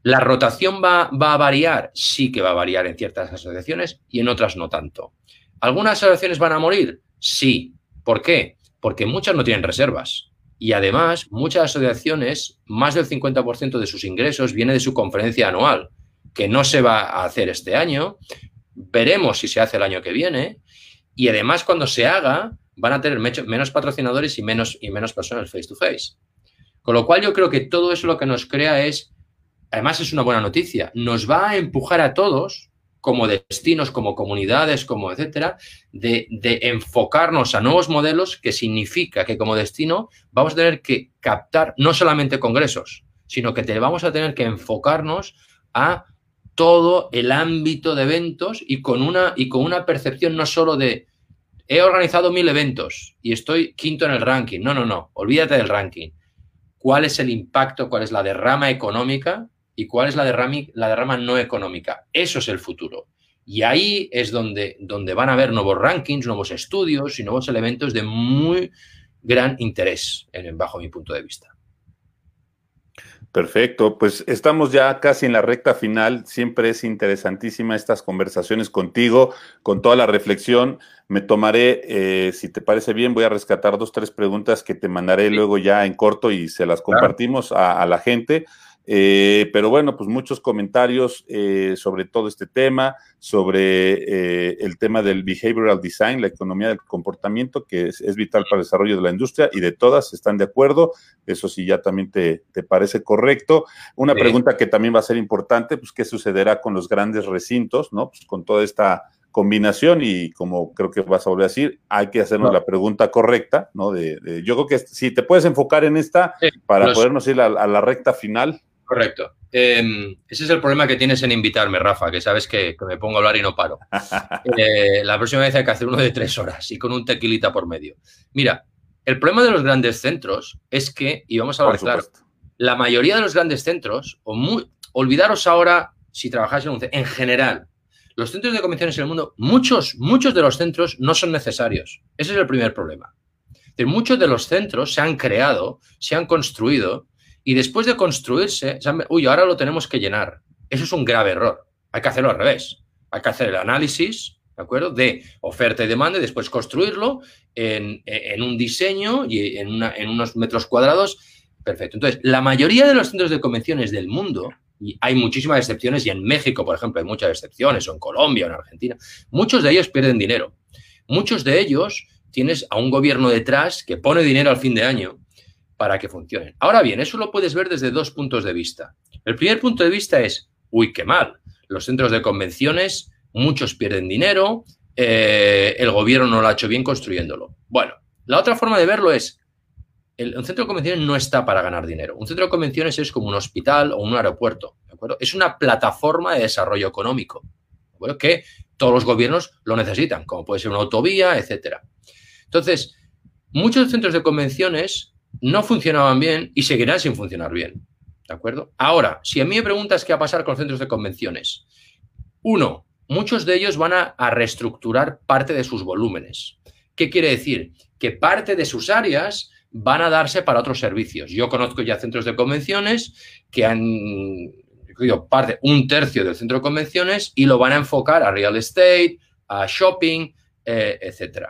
la rotación va, va, a variar, sí que va a variar en ciertas asociaciones y en otras no tanto. ¿Algunas asociaciones van a morir? Sí. ¿Por qué? porque muchas no tienen reservas. Y además, muchas asociaciones, más del 50% de sus ingresos viene de su conferencia anual, que no se va a hacer este año. Veremos si se hace el año que viene. Y además, cuando se haga, van a tener menos patrocinadores y menos, y menos personas face to face. Con lo cual, yo creo que todo eso lo que nos crea es, además es una buena noticia, nos va a empujar a todos como destinos, como comunidades, como etcétera, de, enfocarnos a nuevos modelos, que significa que como destino vamos a tener que captar no solamente congresos, sino que te, vamos a tener que enfocarnos a todo el ámbito de eventos y con una, y con una percepción no solo de he organizado mil eventos y estoy quinto en el ranking. No, no, no, olvídate del ranking. ¿Cuál es el impacto, cuál es la derrama económica y cuál es la derrama, la derrama no económica. Eso es el futuro. Y ahí es donde, donde van a haber nuevos rankings, nuevos estudios y nuevos elementos de muy gran interés, en, bajo mi punto de vista. Perfecto, pues estamos ya casi en la recta final. Siempre es interesantísima estas conversaciones contigo, con toda la reflexión. Me tomaré, eh, si te parece bien, voy a rescatar dos, tres preguntas que te mandaré luego ya en corto y se las compartimos a, la gente. Eh, pero bueno, pues muchos comentarios eh, sobre todo este tema, sobre eh, el tema del behavioral design, la economía del comportamiento, que es, vital para el desarrollo de la industria y de todas están de acuerdo. Eso sí, ya también te, parece correcto. Una pregunta que también va a ser importante, pues qué sucederá con los grandes recintos, ¿no? Pues con toda esta combinación y como creo que vas a volver a decir, hay que hacernos la pregunta correcta, ¿no? De, yo creo que si te puedes enfocar en esta para podernos ir a, la recta final. Correcto. Em, ese es el problema que tienes en invitarme, Rafa, que sabes que, me pongo a hablar y no paro. Eh, la próxima vez hay que hacer uno de tres horas y con un tequilita por medio. Mira, el problema de los grandes centros es que, y vamos a hablar claro, la mayoría de los grandes centros, o muy, olvidaros ahora si trabajáis en un centro, en general, los centros de convenciones en el mundo, muchos, muchos de los centros no son necesarios. Ese es el primer problema. muchos de los centros se han creado, se han construido y después de construirse, uy, ahora lo tenemos que llenar. Eso es un grave error. Hay que hacerlo al revés. Hay que hacer el análisis, ¿de acuerdo? De oferta y demanda y después construirlo en, un diseño y en, en unos metros cuadrados. Perfecto. Entonces, la mayoría de los centros de convenciones del mundo, y hay muchísimas excepciones, y en México, por ejemplo, hay muchas excepciones, o en Colombia, o en Argentina, muchos de ellos pierden dinero. Muchos de ellos tienes a un gobierno detrás que pone dinero al fin de año para que funcionen. Ahora bien, eso lo puedes ver desde dos puntos de vista. El primer punto de vista es, uy, qué mal. Los centros de convenciones, muchos pierden dinero, eh, el gobierno no lo ha hecho bien construyéndolo. Bueno, la otra forma de verlo es, el, un centro de convenciones no está para ganar dinero. Un centro de convenciones es como un hospital o un aeropuerto. ¿de acuerdo? Es una plataforma de desarrollo económico que todos los gobiernos lo necesitan, como puede ser una autovía, etc. Entonces, muchos centros de convenciones no funcionaban bien y seguirán sin funcionar bien. ¿De acuerdo? Ahora, si a mí me preguntas qué va a pasar con los centros de convenciones, uno, muchos de ellos van a, reestructurar parte de sus volúmenes. ¿Qué quiere decir? Que parte de sus áreas van a darse para otros servicios. Yo conozco ya centros de convenciones que han digo, parte, un tercio del centro de convenciones y lo van a enfocar a real estate, a shopping, eh, etc.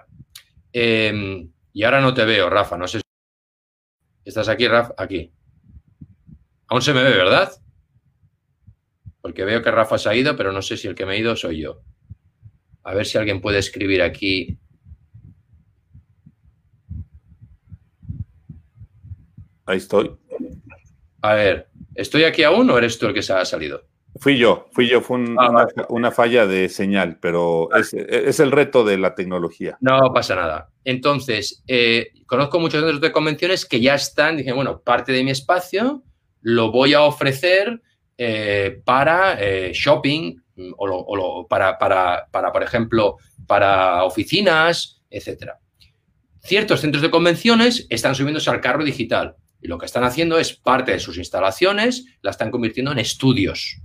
Em, y ahora no te veo, Rafa, no sé. ¿Estás aquí, Rafa? Aquí. Aún se me ve, ¿verdad? Porque veo que Rafa se ha ido, pero no sé si el que me ha ido soy yo. A ver si alguien puede escribir aquí Ahí estoy. A ver, ¿estoy aquí aún o eres tú el que se ha salido? Fui yo, fui yo, fue ah, una, falla de señal, pero es, el reto de la tecnología. No pasa nada. Entonces, eh, conozco muchos centros de convenciones que ya están, dije, bueno, parte de mi espacio lo voy a ofrecer eh, para eh, shopping mm, o, para, para, para, por ejemplo, para oficinas, etcétera. Ciertos centros de convenciones están subiéndose al carro digital. Y lo que están haciendo es parte de sus instalaciones, la están convirtiendo en estudios.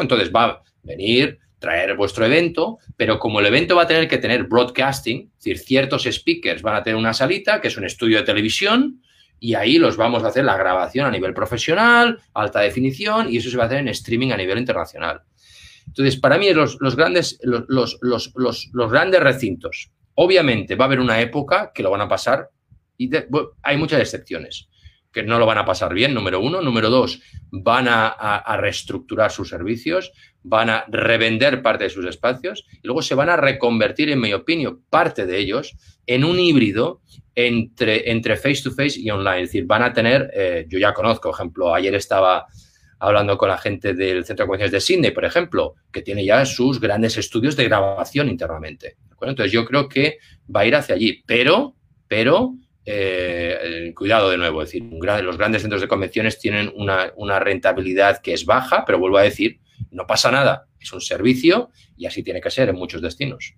Entonces va a venir, traer vuestro evento, pero como el evento va a tener que tener broadcasting, es decir, ciertos speakers van a tener una salita, que es un estudio de televisión, y ahí los vamos a hacer la grabación a nivel profesional, alta definición, y eso se va a hacer en streaming a nivel internacional. Entonces, para mí, los, grandes, los, los, grandes recintos, obviamente va a haber una época que lo van a pasar, y hay muchas excepciones que no lo van a pasar bien, número uno. Número dos, van a, reestructurar sus servicios, van a revender parte de sus espacios y luego se van a reconvertir, en mi opinión, parte de ellos en un híbrido entre, entre face to face y online. Es decir, van a tener, eh, yo ya conozco, por ejemplo, ayer estaba hablando con la gente del Centro de Convenciones de Sydney, por ejemplo, que tiene ya sus grandes estudios de grabación internamente. Entonces yo creo que va a ir hacia allí, pero, pero eh, cuidado de nuevo, es decir, los grandes centros de convenciones tienen una, rentabilidad que es baja, pero vuelvo a decir, no pasa nada, es un servicio y así tiene que ser en muchos destinos.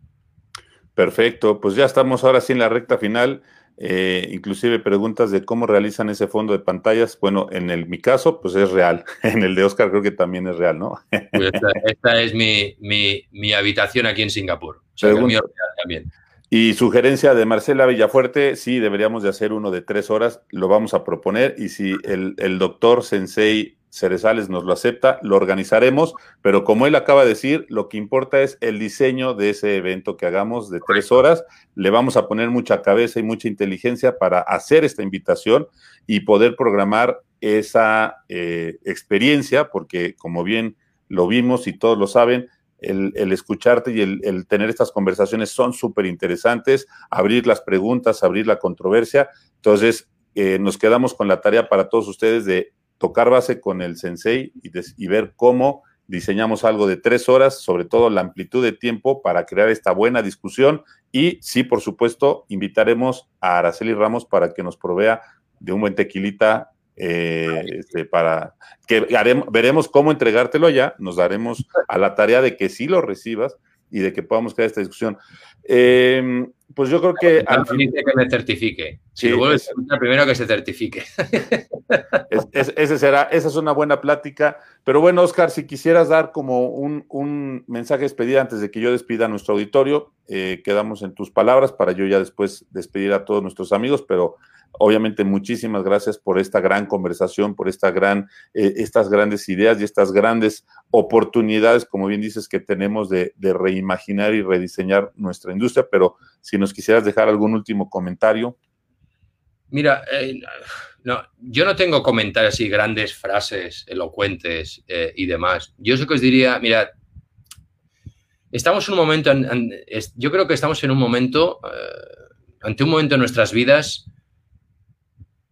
Perfecto, pues ya estamos ahora sí en la recta final. Eh, inclusive preguntas de cómo realizan ese fondo de pantallas. Bueno, en el, mi caso, pues es real. En el de Oscar creo que también es real, ¿no? Pues esta, es mi, habitación aquí en Singapur. O también. Y sugerencia de Marcela Villafuerte, sí, deberíamos de hacer uno de tres horas, lo vamos a proponer y si el, doctor Sensei Cerezales nos lo acepta, lo organizaremos, pero como él acaba de decir, lo que importa es el diseño de ese evento que hagamos de tres horas. Le vamos a poner mucha cabeza y mucha inteligencia para hacer esta invitación y poder programar esa eh, experiencia, porque como bien lo vimos y todos lo saben, el, escucharte y el, tener estas conversaciones son súper interesantes, abrir las preguntas, abrir la controversia. Entonces, eh, nos quedamos con la tarea para todos ustedes de tocar base con el sensei y, y, ver cómo diseñamos algo de tres horas, sobre todo la amplitud de tiempo para crear esta buena discusión. Y sí, por supuesto, invitaremos a Araceli Ramos para que nos provea de un buen tequilita eh, este, para que veremos cómo entregártelo ya, nos daremos a la tarea de que sí lo recibas y de que podamos crear esta discusión. Em, pues yo creo que... Al fin... que me certifique. Si lo vuelves a primero que se certifique. ese será, esa es una buena plática. Pero bueno, Oscar, si quisieras dar como un, mensaje de despedida antes de que yo despida a nuestro auditorio, eh, quedamos en tus palabras para yo ya después despedir a todos nuestros amigos, pero Obviamente, muchísimas gracias por esta gran conversación, por esta gran, eh, estas grandes ideas y estas grandes oportunidades, como bien dices, que tenemos de, reimaginar y rediseñar nuestra industria. Pero si nos quisieras dejar algún último comentario. Mira, eh, no, yo no tengo comentarios y grandes frases elocuentes eh, y demás. Yo sé que os diría, mira, estamos en un momento, yo creo que estamos en un momento, ante un momento en nuestras vidas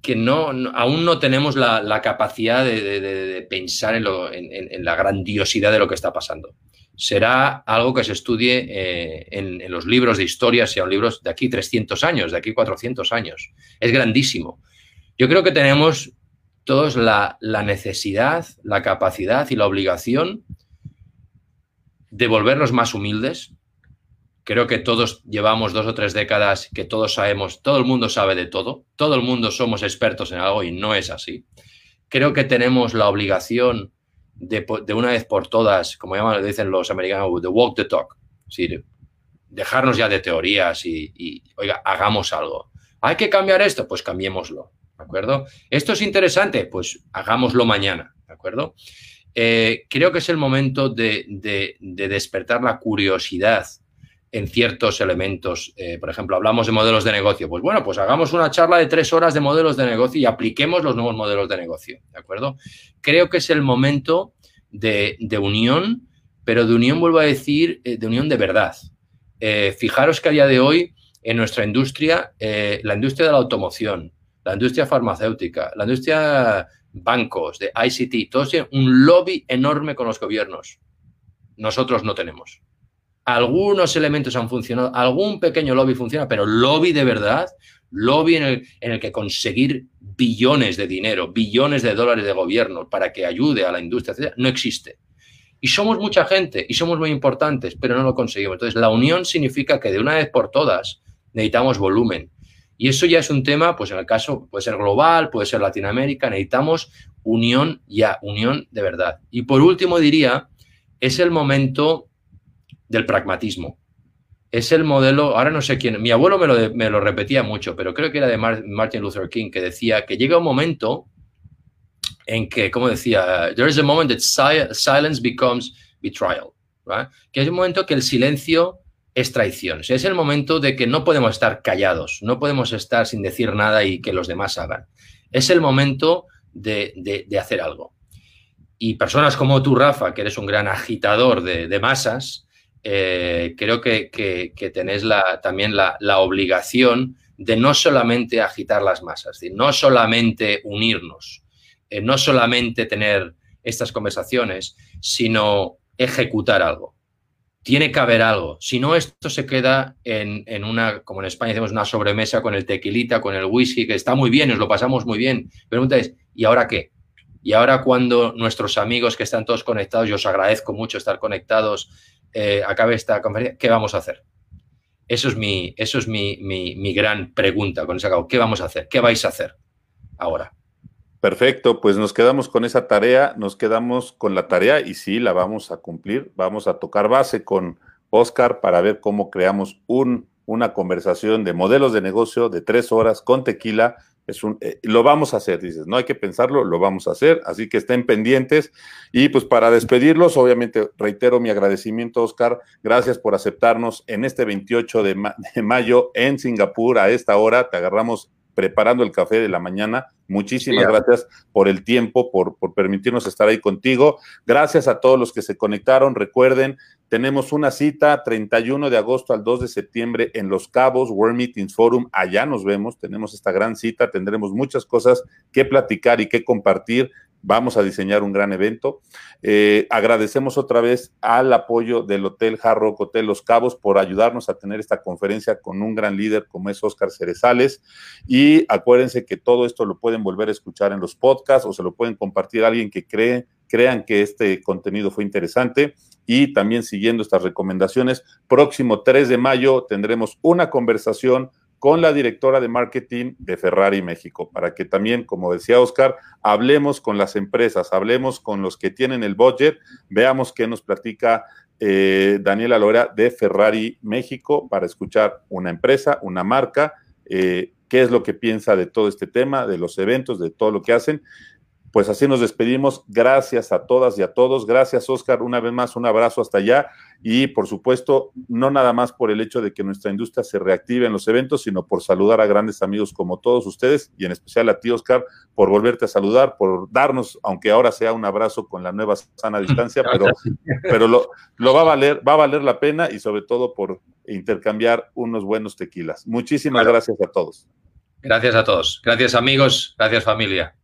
que no, aún no tenemos la, capacidad de, pensar en, la grandiosidad de lo que está pasando. Será algo que se estudie eh, en, los libros de historia, sean libros de aquí 300 años, de aquí 400 años. Es grandísimo. Yo creo que tenemos todos la, la necesidad, la capacidad y la obligación de volvernos más humildes, Creo que todos llevamos dos o tres décadas que todos sabemos, todo el mundo sabe de todo, todo el mundo somos expertos en algo y no es así. creo que tenemos la obligación de, una vez por todas, como dicen los americanos, de walk the talk. Es decir, dejarnos ya de teorías y, oiga, hagamos algo. ¿Hay que cambiar esto? Pues cambiémoslo, ¿de acuerdo? ¿Esto es interesante? Pues hagámoslo mañana, ¿de acuerdo? Eh, creo que es el momento de, despertar la curiosidad en ciertos elementos. Eh, por ejemplo, hablamos de modelos de negocio. Pues bueno, pues hagamos una charla de tres horas de modelos de negocio y apliquemos los nuevos modelos de negocio, ¿de acuerdo? Creo que es el momento de, unión, pero de unión, vuelvo a decir, eh, de unión de verdad. fijaros que a día de hoy en nuestra industria, la industria de la automoción, la industria farmacéutica, la industria bancos, de ICT, todos tienen un lobby enorme con los gobiernos. Nosotros no tenemos. Algunos elementos han funcionado, algún pequeño lobby funciona, pero lobby de verdad, lobby en el, que conseguir billones de dinero, billones de dólares de gobierno para que ayude a la industria, no existe. Y somos mucha gente y somos muy importantes, pero no lo conseguimos. Entonces, la unión significa que de una vez por todas necesitamos volumen. Y eso ya es un tema, pues en el caso puede ser global, puede ser Latinoamérica, necesitamos unión ya, unión de verdad. Y por último diría, es el momento del pragmatismo. Es el modelo, ahora no sé quién, mi abuelo me lo, me lo repetía mucho, pero creo que era de Martin Luther King, que decía que llega un momento en que, como decía, there is a moment that silence becomes betrayal, que es un momento que el silencio es traición. es el momento de que no podemos estar callados, no podemos estar sin decir nada y que los demás hagan. Es el momento de, hacer algo. Y personas como tú, Rafa, que eres un gran agitador de, masas, eh, creo que, que, tenés la, también la, obligación de no solamente agitar las masas, no solamente unirnos, eh, no solamente tener estas conversaciones, sino ejecutar algo tiene que haber algo. Si no, esto se queda en, una, como en España decimos, una sobremesa con el tequilita, con el whisky, que está muy bien, nos lo pasamos muy bien. Pregunta es, ¿y ahora qué? Y ahora cuando nuestros amigos que están todos conectados, yo os agradezco mucho estar conectados, eh, acabe esta conferencia, ¿qué vamos a hacer? Eso es mi, eso es mi, mi gran pregunta con ese cabo. ¿Qué vamos a hacer? ¿Qué vais a hacer ahora? Perfecto, pues nos quedamos con esa tarea, nos quedamos con la tarea y sí, la vamos a cumplir. Vamos a tocar base con Oscar para ver cómo creamos un, una conversación de modelos de negocio de tres horas con tequila. Es un, eh, lo vamos a hacer, dices, no hay que pensarlo, lo vamos a hacer, así que estén pendientes. Y pues para despedirlos, obviamente reitero mi agradecimiento, Oscar, gracias por aceptarnos en este 28 de, de mayo en Singapur a esta hora, te agarramos preparando el café de la mañana. Muchísimas gracias por el tiempo, por, por, permitirnos estar ahí contigo. Gracias a todos los que se conectaron. Recuerden, tenemos una cita 31 de agosto al 2 de septiembre en Los Cabos, World Meetings Forum. Allá nos vemos, tenemos esta gran cita, tendremos muchas cosas que platicar y que compartir vamos a diseñar un gran evento. Eh, agradecemos otra vez al apoyo del Hotel Hard Hotel Los Cabos por ayudarnos a tener esta conferencia con un gran líder como es Oscar Cerezales. Y acuérdense que todo esto lo pueden volver a escuchar en los podcasts o se lo pueden compartir a alguien que cree, crean que este contenido fue interesante. Y también siguiendo estas recomendaciones, próximo 3 de mayo tendremos una conversación con la directora de marketing de Ferrari México, para que también, como decía Oscar, hablemos con las empresas, hablemos con los que tienen el budget, veamos qué nos platica eh, Daniela Lora de Ferrari México para escuchar una empresa, una marca, eh, qué es lo que piensa de todo este tema, de los eventos, de todo lo que hacen pues así nos despedimos. Gracias a todas y a todos. Gracias, Oscar. Una vez más, un abrazo hasta allá. Y por supuesto, no nada más por el hecho de que nuestra industria se reactive en los eventos, sino por saludar a grandes amigos como todos ustedes y en especial a ti, Oscar, por volverte a saludar, por darnos, aunque ahora sea un abrazo con la nueva sana distancia, pero, pero lo, lo va a valer, va a valer la pena y sobre todo por intercambiar unos buenos tequilas. Muchísimas gracias a todos. Gracias a todos. Gracias amigos. Gracias familia.